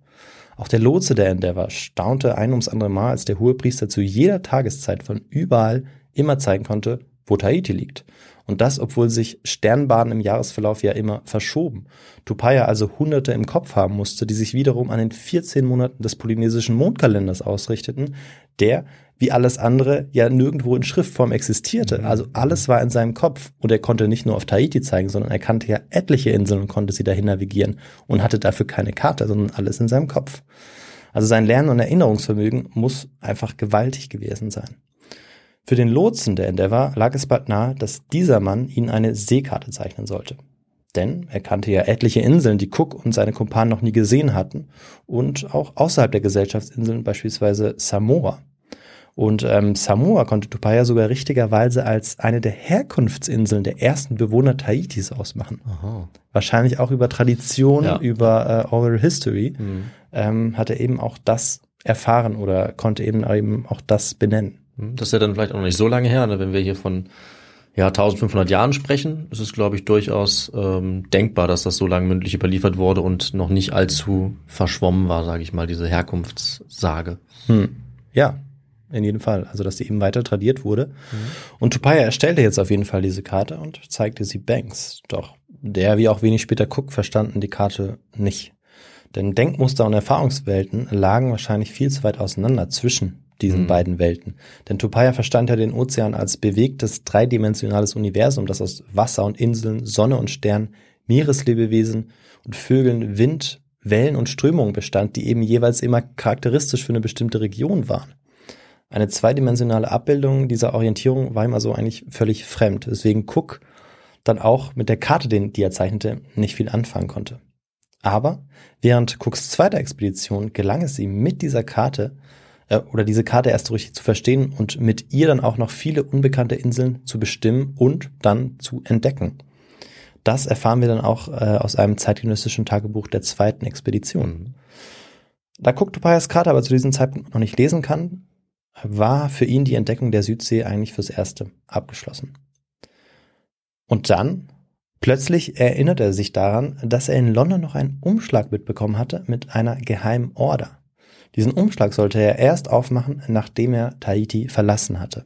Auch der Lotse der Endeavour staunte ein ums andere Mal, als der Hohepriester zu jeder Tageszeit von überall immer zeigen konnte, wo Tahiti liegt. Und das, obwohl sich Sternbahnen im Jahresverlauf ja immer verschoben. Tupaya also Hunderte im Kopf haben musste, die sich wiederum an den 14 Monaten des polynesischen Mondkalenders ausrichteten, der, wie alles andere, ja nirgendwo in Schriftform existierte. Also alles war in seinem Kopf. Und er konnte nicht nur auf Tahiti zeigen, sondern er kannte ja etliche Inseln und konnte sie dahin navigieren und hatte dafür keine Karte, sondern alles in seinem Kopf. Also sein Lernen und Erinnerungsvermögen muss einfach gewaltig gewesen sein. Für den Lotsen der Endeavour lag es bald nahe, dass dieser Mann ihnen eine Seekarte zeichnen sollte. Denn er kannte ja etliche Inseln, die Cook und seine Kumpanen noch nie gesehen hatten und auch außerhalb der Gesellschaftsinseln, beispielsweise Samoa. Und ähm, Samoa konnte Tupaya sogar richtigerweise als eine der Herkunftsinseln der ersten Bewohner Tahitis ausmachen. Aha. Wahrscheinlich auch über Tradition, Ja. über äh, Oral History, Mhm. ähm, hat er eben auch das erfahren oder konnte eben, eben auch das benennen. Hm, Das ist ja dann vielleicht auch noch nicht so lange her, ne? wenn wir hier von ja, 1500 Jahren sprechen, ist es, glaube ich, durchaus ähm, denkbar, dass das so lange mündlich überliefert wurde und noch nicht allzu verschwommen war, sage ich mal, diese Herkunftssage. Hm. Ja, in jedem Fall. Also, dass die eben weiter tradiert wurde. Und Tupaya erstellte jetzt auf jeden Fall diese Karte und zeigte sie Banks. Doch der, wie auch wenig später Cook, verstanden die Karte nicht. Denn Denkmuster und Erfahrungswelten lagen wahrscheinlich viel zu weit auseinander zwischen diesen Mhm. beiden Welten. Denn Tupaya verstand ja den Ozean als bewegtes, dreidimensionales Universum, das aus Wasser und Inseln, Sonne und Stern, Meereslebewesen und Vögeln, Wind, Wellen und Strömungen bestand, die eben jeweils immer charakteristisch für eine bestimmte Region waren. Eine zweidimensionale Abbildung dieser Orientierung war ihm also eigentlich völlig fremd, weswegen Cook dann auch mit der Karte, die er zeichnete, nicht viel anfangen konnte. Aber während Cooks zweiter Expedition gelang es ihm mit dieser Karte äh, oder diese Karte erst so richtig zu verstehen und mit ihr dann auch noch viele unbekannte Inseln zu bestimmen und dann zu entdecken. Das erfahren wir dann auch äh, aus einem zeitgenössischen Tagebuch der zweiten Expedition. Da Cook Topayas Karte aber zu diesem Zeitpunkt noch nicht lesen kann, war für ihn die Entdeckung der Südsee eigentlich fürs Erste abgeschlossen. Und dann, plötzlich erinnert er sich daran, dass er in London noch einen Umschlag mitbekommen hatte mit einer geheimen Order. Diesen Umschlag sollte er erst aufmachen, nachdem er Tahiti verlassen hatte.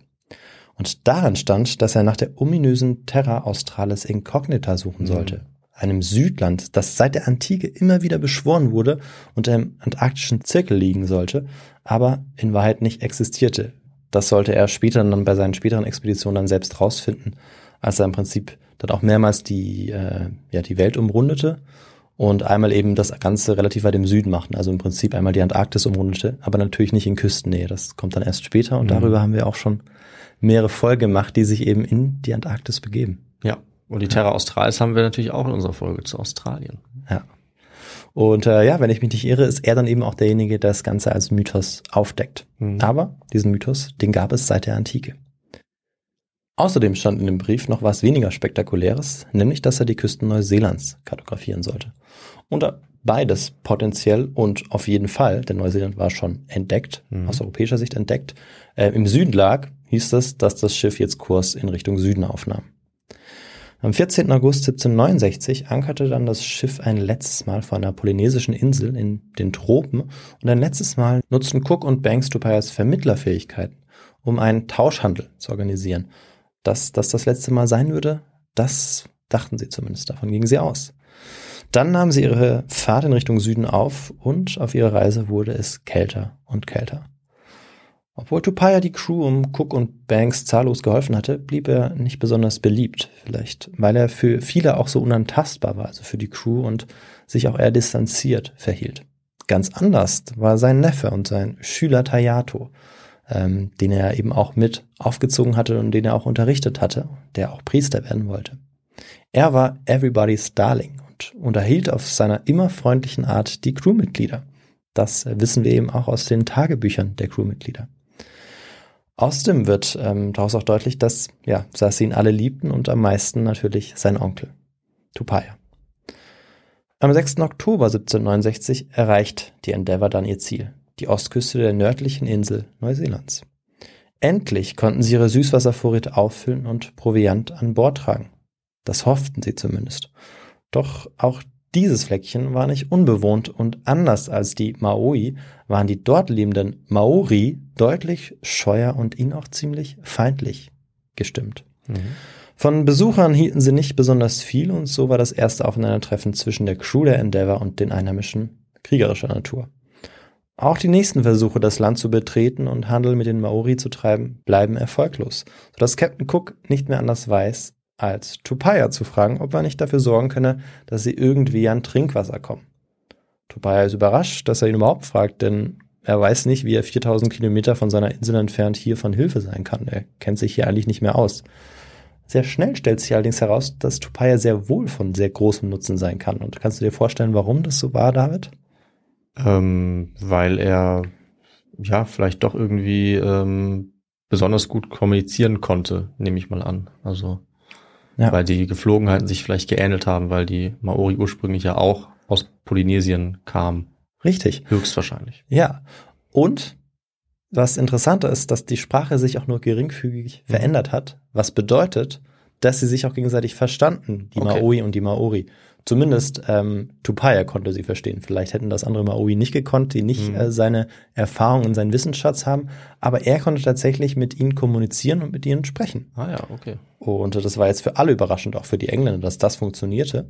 Und daran stand, dass er nach der ominösen Terra Australis Incognita suchen sollte. Einem Südland, das seit der Antike immer wieder beschworen wurde und im antarktischen Zirkel liegen sollte, aber in Wahrheit nicht existierte. Das sollte er später dann bei seinen späteren Expeditionen dann selbst rausfinden, als er im Prinzip dann auch mehrmals die, äh, ja, die Welt umrundete und einmal eben das Ganze relativ weit im Süden machten, also im Prinzip einmal die Antarktis umrundete, aber natürlich nicht in Küstennähe. Das kommt dann erst später und Mhm. darüber haben wir auch schon mehrere Folgen gemacht, die sich eben in die Antarktis begeben. Ja. Und die Terra Australis haben wir natürlich auch in unserer Folge zu Australien. Ja. Und äh, ja, wenn ich mich nicht irre, ist er dann eben auch derjenige, der das Ganze als Mythos aufdeckt. Mhm. Aber diesen Mythos, den gab es seit der Antike. Außerdem stand in dem Brief noch was weniger Spektakuläres, nämlich, dass er die Küsten Neuseelands kartografieren sollte. Und beides potenziell und auf jeden Fall, denn Neuseeland war schon entdeckt, Mhm. aus europäischer Sicht entdeckt, äh, im Süden lag, hieß es, dass das Schiff jetzt Kurs in Richtung Süden aufnahm. Am 14. August 1769 ankerte dann das Schiff ein letztes Mal vor einer polynesischen Insel in den Tropen und ein letztes Mal nutzten Cook und Banks Tupayas Vermittlerfähigkeiten, um einen Tauschhandel zu organisieren. Dass das das letzte Mal sein würde, das dachten sie zumindest, davon gingen sie aus. Dann nahmen sie ihre Fahrt in Richtung Süden auf und auf ihrer Reise wurde es kälter und kälter. Obwohl Tupaya die Crew um Cook und Banks zahllos geholfen hatte, blieb er nicht besonders beliebt. Vielleicht, weil er für viele auch so unantastbar war, also für die Crew und sich auch eher distanziert verhielt. Ganz anders war sein Neffe und sein Schüler Tayato. Ähm, den er eben auch mit aufgezogen hatte und den er auch unterrichtet hatte, der auch Priester werden wollte. Er war Everybody's Darling und unterhielt auf seiner immer freundlichen Art die Crewmitglieder. Das wissen wir eben auch aus den Tagebüchern der Crewmitglieder. Außerdem wird ähm, daraus auch deutlich, dass ja, ihn alle liebten und am meisten natürlich sein Onkel, Tupaya. Am 6. Oktober 1769 erreicht die Endeavour dann ihr Ziel, die Ostküste der nördlichen Insel Neuseelands. Endlich konnten sie ihre Süßwasservorräte auffüllen und Proviant an Bord tragen. Das hofften sie zumindest. Doch auch dieses Fleckchen war nicht unbewohnt und anders als die Maui waren die dort lebenden Maori deutlich scheuer und ihnen auch ziemlich feindlich gestimmt. Mhm. Von Besuchern hielten sie nicht besonders viel und so war das erste Aufeinandertreffen zwischen der Crew der Endeavour und den Einheimischen kriegerischer Natur. Auch die nächsten Versuche, das Land zu betreten und Handel mit den Maori zu treiben, bleiben erfolglos, sodass Captain Cook nicht mehr anders weiß, als Tupaya zu fragen, ob er nicht dafür sorgen könne, dass sie irgendwie an Trinkwasser kommen. Tupaya ist überrascht, dass er ihn überhaupt fragt, denn er weiß nicht, wie er 4000 Kilometer von seiner Insel entfernt hier von Hilfe sein kann. Er kennt sich hier eigentlich nicht mehr aus. Sehr schnell stellt sich allerdings heraus, dass Tupaya sehr wohl von sehr großem Nutzen sein kann. Und kannst du dir vorstellen, warum das so war, David? Ähm, weil er ja vielleicht doch irgendwie ähm, besonders gut kommunizieren konnte, nehme ich mal an. Also ja. weil die Geflogenheiten sich vielleicht geähnelt haben, weil die Maori ursprünglich ja auch aus Polynesien kamen. Richtig. Höchstwahrscheinlich. Ja. Und was interessanter ist, dass die Sprache sich auch nur geringfügig mhm. verändert hat, was bedeutet, dass sie sich auch gegenseitig verstanden, die okay. Maori und die Maori. Zumindest ähm, Tupaya konnte sie verstehen. Vielleicht hätten das andere Maui nicht gekonnt, die nicht mhm. äh, seine Erfahrung und seinen Wissensschatz haben. Aber er konnte tatsächlich mit ihnen kommunizieren und mit ihnen sprechen. Ah ja, okay. Und das war jetzt für alle überraschend, auch für die Engländer, dass das funktionierte.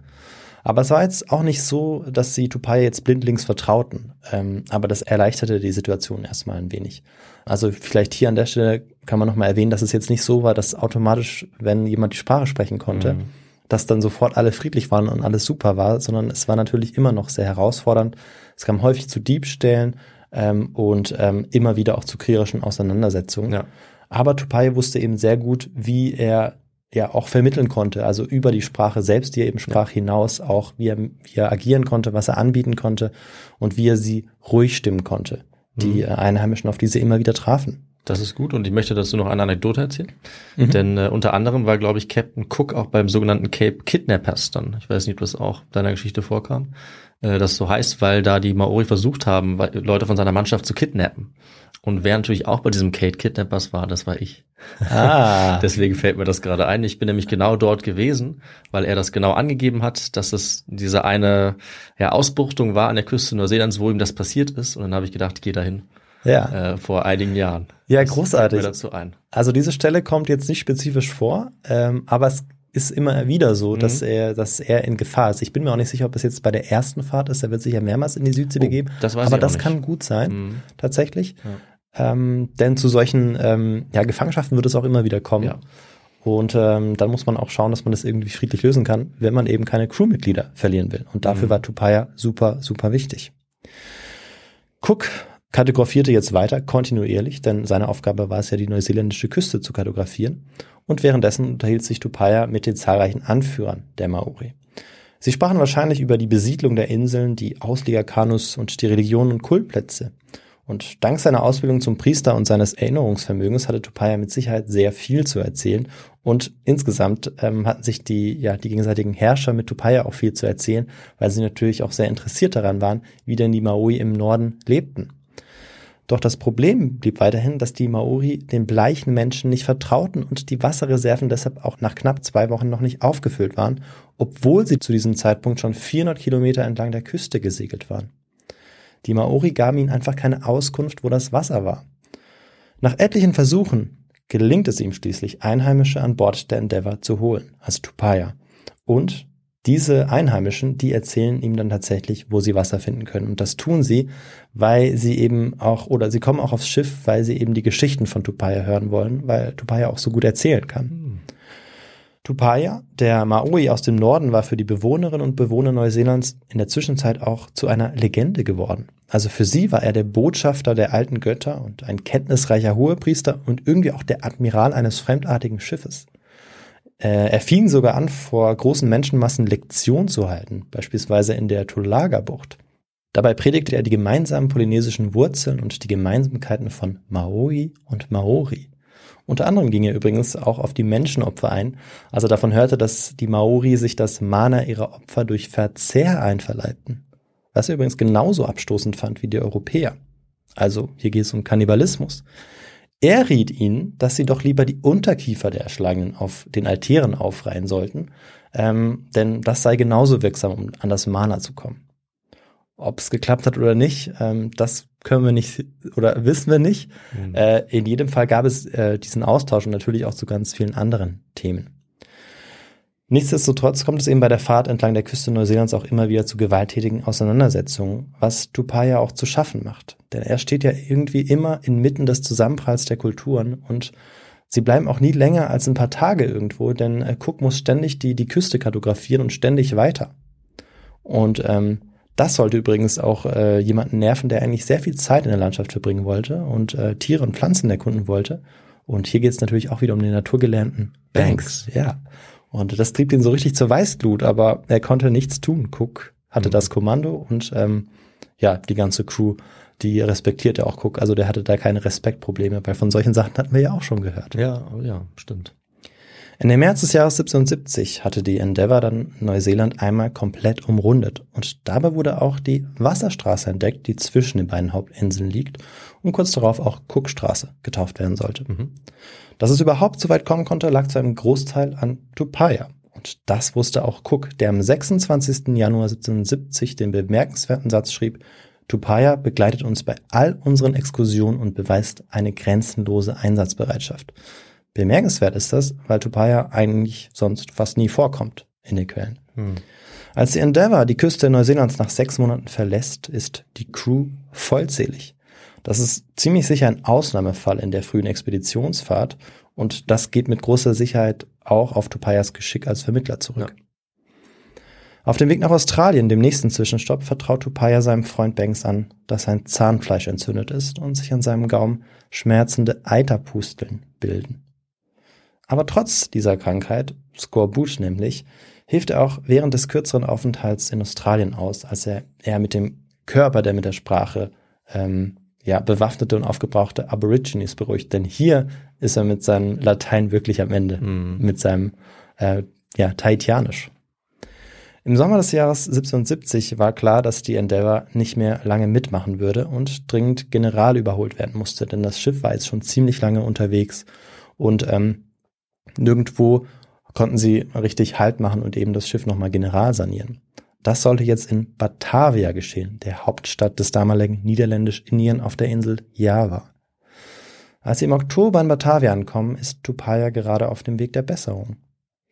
Aber es war jetzt auch nicht so, dass sie Tupaya jetzt blindlings vertrauten. Ähm, aber das erleichterte die Situation erstmal ein wenig. Also vielleicht hier an der Stelle kann man nochmal erwähnen, dass es jetzt nicht so war, dass automatisch, wenn jemand die Sprache sprechen konnte, mhm dass dann sofort alle friedlich waren und alles super war, sondern es war natürlich immer noch sehr herausfordernd. Es kam häufig zu Diebstählen ähm, und ähm, immer wieder auch zu kriegerischen Auseinandersetzungen. Ja. Aber Tupai wusste eben sehr gut, wie er ja auch vermitteln konnte, also über die Sprache selbst, die er eben sprach, hinaus auch, wie er, wie er agieren konnte, was er anbieten konnte und wie er sie ruhig stimmen konnte, die mhm. Einheimischen, auf die sie immer wieder trafen. Das ist gut und ich möchte dazu noch eine Anekdote erzählen. Mhm. Denn äh, unter anderem war, glaube ich, Captain Cook auch beim sogenannten Cape Kidnappers dann. Ich weiß nicht, ob das auch deiner Geschichte vorkam. Äh, das so heißt, weil da die Maori versucht haben, Leute von seiner Mannschaft zu kidnappen. Und wer natürlich auch bei diesem Kate Kidnappers war, das war ich. Ah. Deswegen fällt mir das gerade ein. Ich bin nämlich genau dort gewesen, weil er das genau angegeben hat, dass es diese eine ja, Ausbuchtung war an der Küste Neuseelands, wo ihm das passiert ist. Und dann habe ich gedacht, ich gehe dahin ja. äh, vor einigen Jahren. Ja, großartig. Mir dazu ein. Also diese Stelle kommt jetzt nicht spezifisch vor, ähm, aber es ist immer wieder so, dass mhm. er, dass er in Gefahr ist. Ich bin mir auch nicht sicher, ob es jetzt bei der ersten Fahrt ist. Er wird sich ja mehrmals in die Südsee oh, begeben. Das weiß aber das nicht. kann gut sein, mhm. tatsächlich. Ja. Ähm, denn zu solchen ähm, ja, Gefangenschaften wird es auch immer wieder kommen. Ja. Und ähm, dann muss man auch schauen, dass man das irgendwie friedlich lösen kann, wenn man eben keine Crewmitglieder verlieren will. Und dafür mhm. war Tupaya super, super wichtig. Cook kartografierte jetzt weiter kontinuierlich, denn seine Aufgabe war es ja, die neuseeländische Küste zu kartografieren. Und währenddessen unterhielt sich Tupaya mit den zahlreichen Anführern der Maori. Sie sprachen wahrscheinlich über die Besiedlung der Inseln, die Ausliegerkanus und die Religionen und Kultplätze. Und dank seiner Ausbildung zum Priester und seines Erinnerungsvermögens hatte Tupaya mit Sicherheit sehr viel zu erzählen. Und insgesamt ähm, hatten sich die, ja, die gegenseitigen Herrscher mit Tupaya auch viel zu erzählen, weil sie natürlich auch sehr interessiert daran waren, wie denn die Maui im Norden lebten. Doch das Problem blieb weiterhin, dass die Maori den bleichen Menschen nicht vertrauten und die Wasserreserven deshalb auch nach knapp zwei Wochen noch nicht aufgefüllt waren, obwohl sie zu diesem Zeitpunkt schon 400 Kilometer entlang der Küste gesegelt waren. Die Maori gaben ihnen einfach keine Auskunft, wo das Wasser war. Nach etlichen Versuchen gelingt es ihm schließlich, Einheimische an Bord der Endeavour zu holen, also Tupaya, und diese Einheimischen, die erzählen ihm dann tatsächlich, wo sie Wasser finden können. Und das tun sie, weil sie eben auch, oder sie kommen auch aufs Schiff, weil sie eben die Geschichten von Tupaya hören wollen, weil Tupaya auch so gut erzählen kann. Hm. Tupaya, der Maori aus dem Norden, war für die Bewohnerinnen und Bewohner Neuseelands in der Zwischenzeit auch zu einer Legende geworden. Also für sie war er der Botschafter der alten Götter und ein kenntnisreicher Hohepriester und irgendwie auch der Admiral eines fremdartigen Schiffes. Äh, er fing sogar an, vor großen Menschenmassen Lektion zu halten, beispielsweise in der Tulaga-Bucht. Dabei predigte er die gemeinsamen polynesischen Wurzeln und die Gemeinsamkeiten von Maori und Maori. Unter anderem ging er übrigens auch auf die Menschenopfer ein, als er davon hörte, dass die Maori sich das Mana ihrer Opfer durch Verzehr einverleibten. Was er übrigens genauso abstoßend fand wie die Europäer. Also hier geht es um Kannibalismus. Er riet ihnen, dass sie doch lieber die Unterkiefer der Erschlagenen auf den Altären aufreihen sollten, ähm, denn das sei genauso wirksam, um an das Mana zu kommen. Ob es geklappt hat oder nicht, ähm, das können wir nicht oder wissen wir nicht. Mhm. Äh, in jedem Fall gab es äh, diesen Austausch und natürlich auch zu ganz vielen anderen Themen. Nichtsdestotrotz kommt es eben bei der Fahrt entlang der Küste Neuseelands auch immer wieder zu gewalttätigen Auseinandersetzungen, was Tupaya auch zu schaffen macht. Denn er steht ja irgendwie immer inmitten des Zusammenpralls der Kulturen und sie bleiben auch nie länger als ein paar Tage irgendwo, denn äh, Cook muss ständig die, die Küste kartografieren und ständig weiter. Und ähm, das sollte übrigens auch äh, jemanden nerven, der eigentlich sehr viel Zeit in der Landschaft verbringen wollte und äh, Tiere und Pflanzen erkunden wollte. Und hier geht es natürlich auch wieder um den naturgelernten Banks. Banks. Ja. Und das trieb ihn so richtig zur Weißglut, aber er konnte nichts tun. Cook hatte mhm. das Kommando und ähm, ja, die ganze Crew, die respektierte auch Cook. Also der hatte da keine Respektprobleme, weil von solchen Sachen hatten wir ja auch schon gehört. Ja, ja, stimmt. Ende März des Jahres 1770 hatte die Endeavour dann Neuseeland einmal komplett umrundet und dabei wurde auch die Wasserstraße entdeckt, die zwischen den beiden Hauptinseln liegt und kurz darauf auch Cookstraße getauft werden sollte. Mhm. Dass es überhaupt so weit kommen konnte, lag zu einem Großteil an Tupaya. Und das wusste auch Cook, der am 26. Januar 1770 den bemerkenswerten Satz schrieb, Tupaya begleitet uns bei all unseren Exkursionen und beweist eine grenzenlose Einsatzbereitschaft. Bemerkenswert ist das, weil Tupaya eigentlich sonst fast nie vorkommt in den Quellen. Hm. Als die Endeavour die Küste Neuseelands nach sechs Monaten verlässt, ist die Crew vollzählig. Das ist ziemlich sicher ein Ausnahmefall in der frühen Expeditionsfahrt und das geht mit großer Sicherheit auch auf Tupayas Geschick als Vermittler zurück. Ja. Auf dem Weg nach Australien, dem nächsten Zwischenstopp, vertraut Tupaya seinem Freund Banks an, dass sein Zahnfleisch entzündet ist und sich an seinem Gaumen schmerzende Eiterpusteln bilden. Aber trotz dieser Krankheit, Skorbut nämlich, hilft er auch während des kürzeren Aufenthalts in Australien aus, als er eher mit dem Körper, der mit der Sprache ähm, ja, bewaffnete und aufgebrauchte Aborigines beruhigt. Denn hier ist er mit seinem Latein wirklich am Ende, mm. mit seinem äh, ja, Tahitianisch. Im Sommer des Jahres 1770 war klar, dass die Endeavour nicht mehr lange mitmachen würde und dringend general überholt werden musste, denn das Schiff war jetzt schon ziemlich lange unterwegs und ähm, Nirgendwo konnten sie richtig Halt machen und eben das Schiff nochmal general sanieren. Das sollte jetzt in Batavia geschehen, der Hauptstadt des damaligen Niederländisch-Indien auf der Insel Java. Als sie im Oktober in Batavia ankommen, ist Tupaya gerade auf dem Weg der Besserung.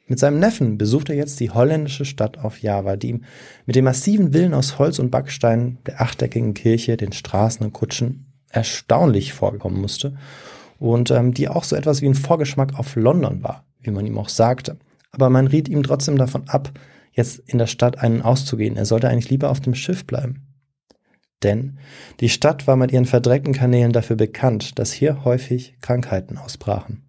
Mit seinem Neffen besucht er jetzt die holländische Stadt auf Java, die ihm mit den massiven Villen aus Holz und Backstein, der achteckigen Kirche, den Straßen und Kutschen erstaunlich vorkommen musste und ähm, die auch so etwas wie ein Vorgeschmack auf London war, wie man ihm auch sagte. Aber man riet ihm trotzdem davon ab, jetzt in der Stadt einen auszugehen. Er sollte eigentlich lieber auf dem Schiff bleiben. Denn die Stadt war mit ihren verdreckten Kanälen dafür bekannt, dass hier häufig Krankheiten ausbrachen.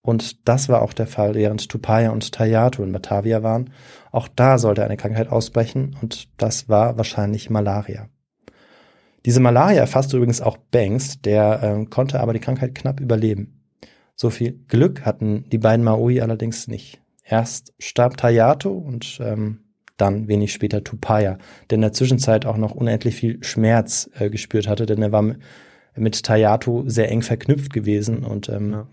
Und das war auch der Fall, während Tupaya und Tayato in Batavia waren. Auch da sollte eine Krankheit ausbrechen und das war wahrscheinlich Malaria. Diese Malaria erfasste übrigens auch Banks, der äh, konnte aber die Krankheit knapp überleben. So viel Glück hatten die beiden Maui allerdings nicht. Erst starb Tayato und ähm, dann wenig später Tupaya, der in der Zwischenzeit auch noch unendlich viel Schmerz äh, gespürt hatte, denn er war mit Tayato sehr eng verknüpft gewesen und ähm, ja.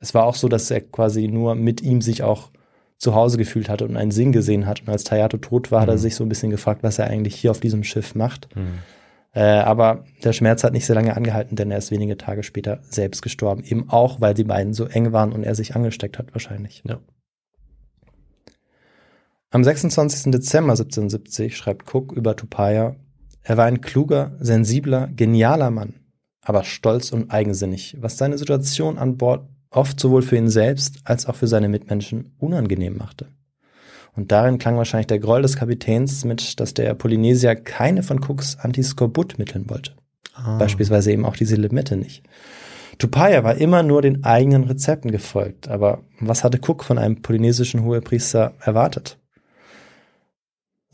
es war auch so, dass er quasi nur mit ihm sich auch zu Hause gefühlt hatte und einen Sinn gesehen hat. Und als Tayato tot war, mhm. hat er mhm. sich so ein bisschen gefragt, was er eigentlich hier auf diesem Schiff macht. Mhm. Äh, aber der Schmerz hat nicht sehr lange angehalten, denn er ist wenige Tage später selbst gestorben. Eben auch, weil die beiden so eng waren und er sich angesteckt hat, wahrscheinlich. Ja. Am 26. Dezember 1770 schreibt Cook über Tupaya, er war ein kluger, sensibler, genialer Mann, aber stolz und eigensinnig, was seine Situation an Bord oft sowohl für ihn selbst als auch für seine Mitmenschen unangenehm machte. Und darin klang wahrscheinlich der Groll des Kapitäns mit, dass der Polynesier keine von Cooks Antiskorbut-Mitteln wollte. Ah. Beispielsweise eben auch diese Limette nicht. Tupaya war immer nur den eigenen Rezepten gefolgt, aber was hatte Cook von einem polynesischen Hohepriester erwartet?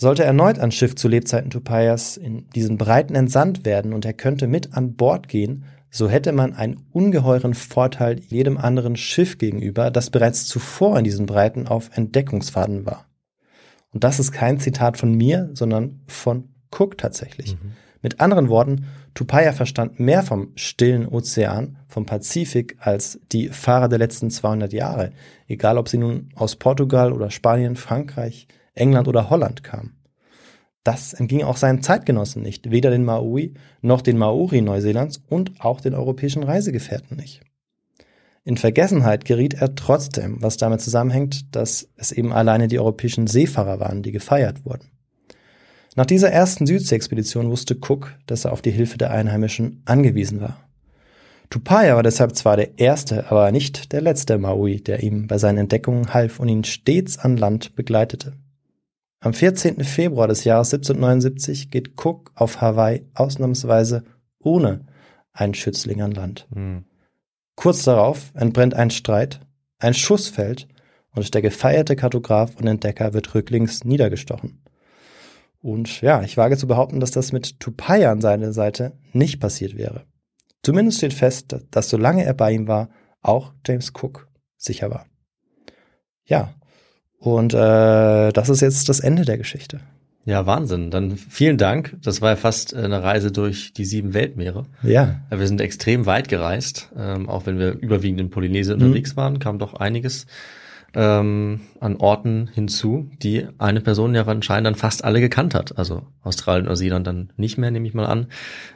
Sollte erneut ein Schiff zu Lebzeiten Tupayas in diesen Breiten entsandt werden und er könnte mit an Bord gehen, so hätte man einen ungeheuren Vorteil jedem anderen Schiff gegenüber, das bereits zuvor in diesen Breiten auf Entdeckungsfaden war. Und das ist kein Zitat von mir, sondern von Cook tatsächlich. Mhm. Mit anderen Worten, Tupaya verstand mehr vom stillen Ozean, vom Pazifik, als die Fahrer der letzten 200 Jahre, egal ob sie nun aus Portugal oder Spanien, Frankreich, England oder Holland kamen. Das entging auch seinen Zeitgenossen nicht, weder den Maui noch den Maori Neuseelands und auch den europäischen Reisegefährten nicht. In Vergessenheit geriet er trotzdem, was damit zusammenhängt, dass es eben alleine die europäischen Seefahrer waren, die gefeiert wurden. Nach dieser ersten Südseeexpedition wusste Cook, dass er auf die Hilfe der Einheimischen angewiesen war. Tupaya war deshalb zwar der erste, aber nicht der letzte Maui, der ihm bei seinen Entdeckungen half und ihn stets an Land begleitete. Am 14. Februar des Jahres 1779 geht Cook auf Hawaii ausnahmsweise ohne einen Schützling an Land. Mhm. Kurz darauf entbrennt ein Streit, ein Schuss fällt und der gefeierte Kartograf und Entdecker wird rücklings niedergestochen. Und ja, ich wage zu behaupten, dass das mit Tupaya an seiner Seite nicht passiert wäre. Zumindest steht fest, dass solange er bei ihm war, auch James Cook sicher war. Ja, und äh, das ist jetzt das Ende der Geschichte. Ja, Wahnsinn. Dann vielen Dank. Das war ja fast eine Reise durch die sieben Weltmeere. Ja. Wir sind extrem weit gereist. Ähm, auch wenn wir überwiegend in Polynesien mhm. unterwegs waren, kam doch einiges ähm, an Orten hinzu, die eine Person ja anscheinend dann fast alle gekannt hat. Also Australien, Neuseeland dann nicht mehr, nehme ich mal an.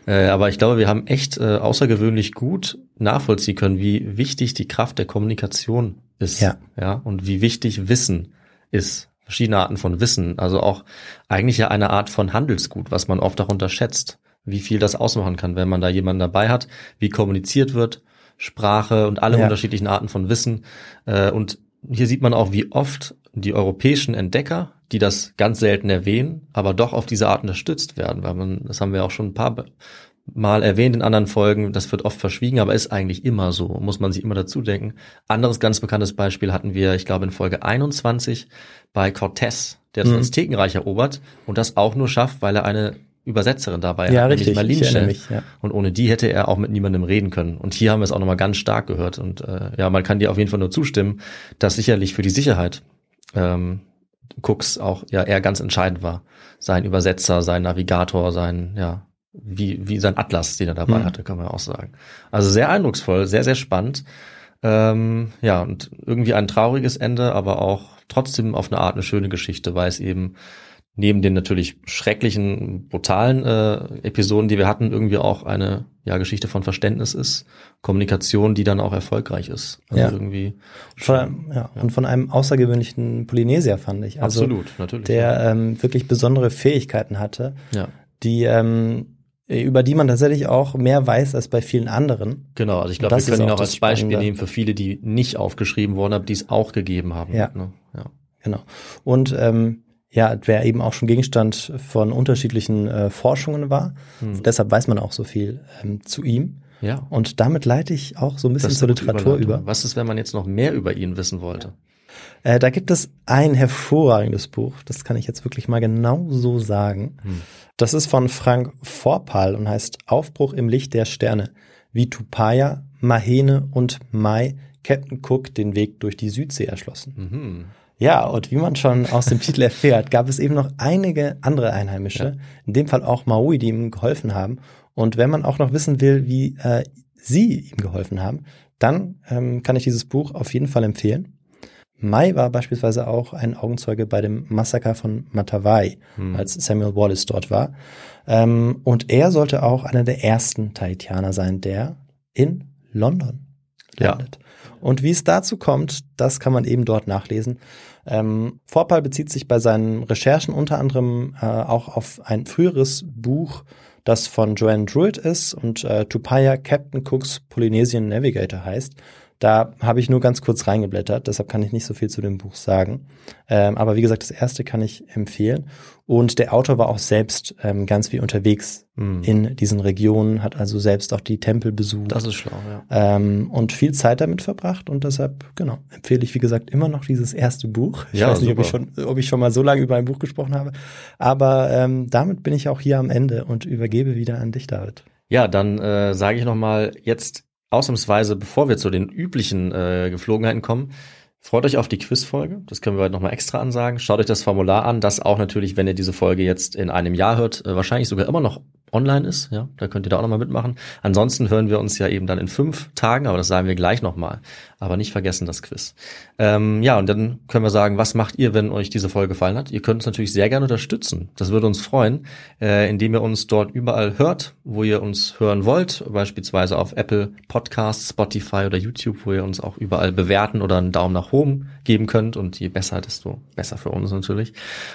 Äh, aber ich glaube, wir haben echt äh, außergewöhnlich gut nachvollziehen können, wie wichtig die Kraft der Kommunikation ist. Ja. ja. Und wie wichtig Wissen ist. Verschiedene Arten von Wissen. Also auch eigentlich ja eine Art von Handelsgut, was man oft auch unterschätzt. Wie viel das ausmachen kann, wenn man da jemanden dabei hat, wie kommuniziert wird, Sprache und alle ja. unterschiedlichen Arten von Wissen. Äh, und hier sieht man auch, wie oft die europäischen Entdecker, die das ganz selten erwähnen, aber doch auf diese Art unterstützt werden, weil man, das haben wir auch schon ein paar Mal erwähnt in anderen Folgen, das wird oft verschwiegen, aber ist eigentlich immer so, muss man sich immer dazu denken. Anderes ganz bekanntes Beispiel hatten wir, ich glaube, in Folge 21 bei Cortez, der das mhm. Aztekenreich erobert und das auch nur schafft, weil er eine Übersetzerin dabei ja, hat, richtig, nämlich Mich, ja. Und ohne die hätte er auch mit niemandem reden können. Und hier haben wir es auch nochmal ganz stark gehört. Und äh, ja, man kann dir auf jeden Fall nur zustimmen, dass sicherlich für die Sicherheit ähm, Cooks auch ja eher ganz entscheidend war. Sein Übersetzer, sein Navigator, sein ja wie, wie sein Atlas, den er dabei mhm. hatte, kann man auch sagen. Also sehr eindrucksvoll, sehr, sehr spannend. Ähm, ja, und irgendwie ein trauriges Ende, aber auch trotzdem auf eine Art eine schöne Geschichte, weil es eben neben den natürlich schrecklichen, brutalen äh, Episoden, die wir hatten, irgendwie auch eine ja, Geschichte von Verständnis ist, Kommunikation, die dann auch erfolgreich ist. Also ja. irgendwie. Von ja, ja. Und von einem außergewöhnlichen Polynesier fand ich. Also, Absolut, natürlich. Der ähm, wirklich besondere Fähigkeiten hatte, ja. die ähm, über die man tatsächlich auch mehr weiß als bei vielen anderen. Genau, also ich glaube, wir können ihn auch als Beispiel Spannende. nehmen für viele, die nicht aufgeschrieben wurden, aber die es auch gegeben haben. Ja, ne? ja. genau. Und ähm, ja, wer eben auch schon Gegenstand von unterschiedlichen äh, Forschungen war. Hm. Deshalb weiß man auch so viel ähm, zu ihm. Ja. Und damit leite ich auch so ein bisschen zur Literatur über. Was ist, wenn man jetzt noch mehr über ihn wissen wollte? Äh, da gibt es ein hervorragendes Buch, das kann ich jetzt wirklich mal genau so sagen. Hm. Das ist von Frank Vorpal und heißt Aufbruch im Licht der Sterne, wie Tupaya, Mahene und Mai Captain Cook den Weg durch die Südsee erschlossen. Mhm. Ja, und wie man schon aus dem Titel erfährt, gab es eben noch einige andere Einheimische, ja. in dem Fall auch Maui, die ihm geholfen haben. Und wenn man auch noch wissen will, wie äh, sie ihm geholfen haben, dann ähm, kann ich dieses Buch auf jeden Fall empfehlen. Mai war beispielsweise auch ein Augenzeuge bei dem Massaker von Matavai, hm. als Samuel Wallace dort war. Ähm, und er sollte auch einer der ersten Tahitianer sein, der in London landet. Ja. Und wie es dazu kommt, das kann man eben dort nachlesen. Ähm, Vorpal bezieht sich bei seinen Recherchen unter anderem äh, auch auf ein früheres Buch, das von Joanne Druitt ist und äh, Tupaya Captain Cooks Polynesian Navigator heißt Da habe ich nur ganz kurz reingeblättert, deshalb kann ich nicht so viel zu dem Buch sagen. Ähm, aber wie gesagt, das erste kann ich empfehlen. Und der Autor war auch selbst ähm, ganz viel unterwegs Mhm. in diesen Regionen, hat also selbst auch die Tempel besucht. Das ist schlau, ja. ähm, und viel Zeit damit verbracht und deshalb, genau, empfehle ich, wie gesagt, immer noch dieses erste Buch. Ich Ja, weiß nicht, ob ich, schon, ob ich schon mal so lange über ein Buch gesprochen habe, aber ähm, damit bin ich auch hier am Ende und übergebe wieder an dich, David. Ja, dann äh, sage ich nochmal jetzt ausnahmsweise, bevor wir zu den üblichen äh, Geflogenheiten kommen, freut euch auf die Quizfolge. Das können wir heute nochmal extra ansagen. Schaut euch das Formular an, das auch natürlich, wenn ihr diese Folge jetzt in einem Jahr hört, äh, wahrscheinlich sogar immer noch online ist. Ja, da könnt ihr da auch nochmal mitmachen. Ansonsten hören wir uns ja eben dann in fünf Tagen, aber das sagen wir gleich nochmal. Aber nicht vergessen das Quiz. Ähm, ja, und dann können wir sagen, was macht ihr, wenn euch diese Folge gefallen hat? Ihr könnt uns natürlich sehr gerne unterstützen. Das würde uns freuen, äh, indem ihr uns dort überall hört, wo ihr uns hören wollt, beispielsweise auf Apple Podcasts, Spotify oder YouTube, wo ihr uns auch überall bewerten oder einen Daumen nach oben geben könnt. Und je besser, desto besser für uns natürlich.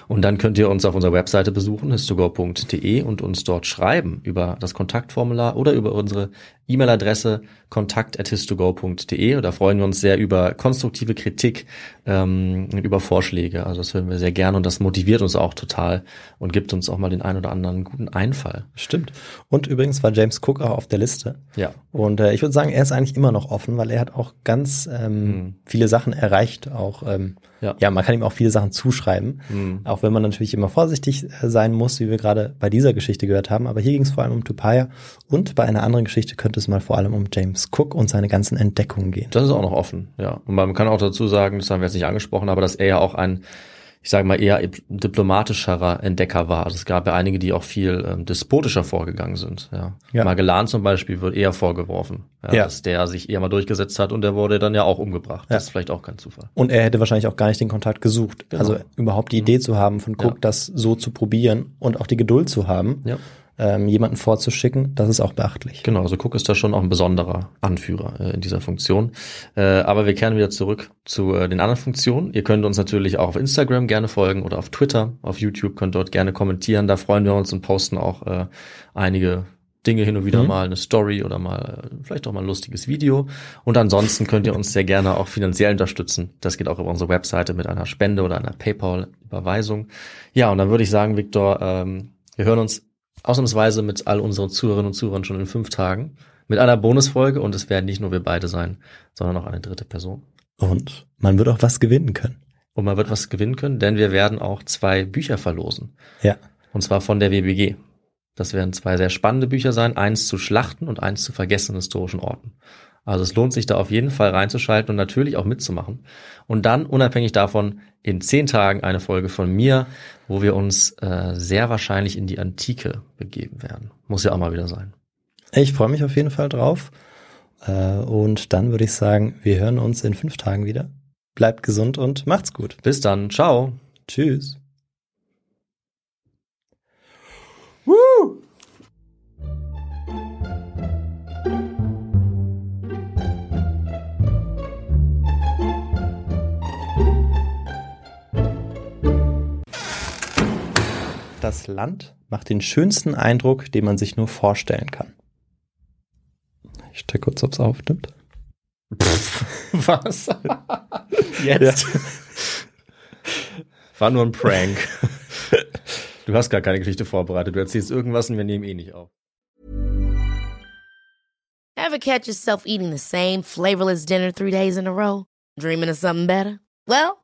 Und dann könnt ihr uns auf unserer Webseite besuchen, histogo.de und uns dort schreiben über das Kontaktformular oder über unsere E-Mail-Adresse kontakt.histogo.de. Da freuen wir uns sehr über konstruktive Kritik ähm, und über Vorschläge. Also das hören wir sehr gerne und das motiviert uns auch total und gibt uns auch mal den ein oder anderen guten Einfall. Stimmt. Und übrigens war James Cook auch auf der Liste. Ja. Und äh, ich würde sagen, er ist eigentlich immer noch offen, weil er hat auch ganz ähm, Mhm. viele Sachen erreicht. Auch ähm, Ja. ja. man kann ihm auch viele Sachen zuschreiben. Mhm. Auch wenn man natürlich immer vorsichtig äh, sein muss, wie wir gerade bei dieser Geschichte gehört haben. Aber hier ging es vor allem um Tupaya und bei einer anderen Geschichte könnte es mal vor allem um James Cook und seine ganzen Entdeckungen gehen. Das ist auch noch offen, ja. Und man kann auch dazu sagen, das haben wir jetzt nicht angesprochen, aber dass er ja auch ein, ich sage mal, eher diplomatischerer Entdecker war. Also es gab ja einige, die auch viel ähm, despotischer vorgegangen sind. Ja. Ja. Magellan zum Beispiel wird eher vorgeworfen, ja, Ja. dass der sich eher mal durchgesetzt hat und der wurde dann ja auch umgebracht. Das ist vielleicht auch kein Zufall. Und er hätte wahrscheinlich auch gar nicht den Kontakt gesucht. Genau. Also überhaupt die Idee zu haben von Cook, das so zu probieren und auch die Geduld zu haben, Ja. Ähm, jemanden vorzuschicken, das ist auch beachtlich. Genau, also Cook ist da schon auch ein besonderer Anführer äh, in dieser Funktion. Äh, aber wir kehren wieder zurück zu äh, den anderen Funktionen. Ihr könnt uns natürlich auch auf Instagram gerne folgen oder auf Twitter, auf YouTube könnt dort gerne kommentieren. Da freuen wir uns und posten auch äh, einige Dinge hin und wieder Mhm. mal, eine Story oder mal äh, vielleicht auch mal ein lustiges Video. Und ansonsten könnt ihr uns sehr gerne auch finanziell unterstützen. Das geht auch über unsere Webseite mit einer Spende oder einer PayPal-Überweisung. Ja, und dann würde ich sagen, Victor, ähm, wir hören uns ausnahmsweise mit all unseren Zuhörerinnen und Zuhörern schon in fünf Tagen mit einer Bonusfolge und es werden nicht nur wir beide sein, sondern auch eine dritte Person. Und man wird auch was gewinnen können. Und man wird was gewinnen können, denn wir werden auch zwei Bücher verlosen. Ja. Und zwar von der WBG. Das werden zwei sehr spannende Bücher sein. Eins zu Schlachten und eins zu vergessenen historischen Orten. Also es lohnt sich da auf jeden Fall reinzuschalten und natürlich auch mitzumachen. Und dann, unabhängig davon, in zehn Tagen eine Folge von mir, wo wir uns äh, sehr wahrscheinlich in die Antike begeben werden. Muss ja auch mal wieder sein. Ich freue mich auf jeden Fall drauf. Äh, und dann würde ich sagen, wir hören uns in fünf Tagen wieder. Bleibt gesund und macht's gut. Bis dann. Ciao. Tschüss. Das Land macht den schönsten Eindruck, den man sich nur vorstellen kann. Ich check kurz, ob's aufnimmt. Was? Jetzt? War nur ein Prank. Du hast gar keine Geschichte vorbereitet. Du erzählst irgendwas und wir nehmen eh nicht auf. Ever catch yourself eating the same flavorless dinner three days in a row? Dreaming of something better? Well,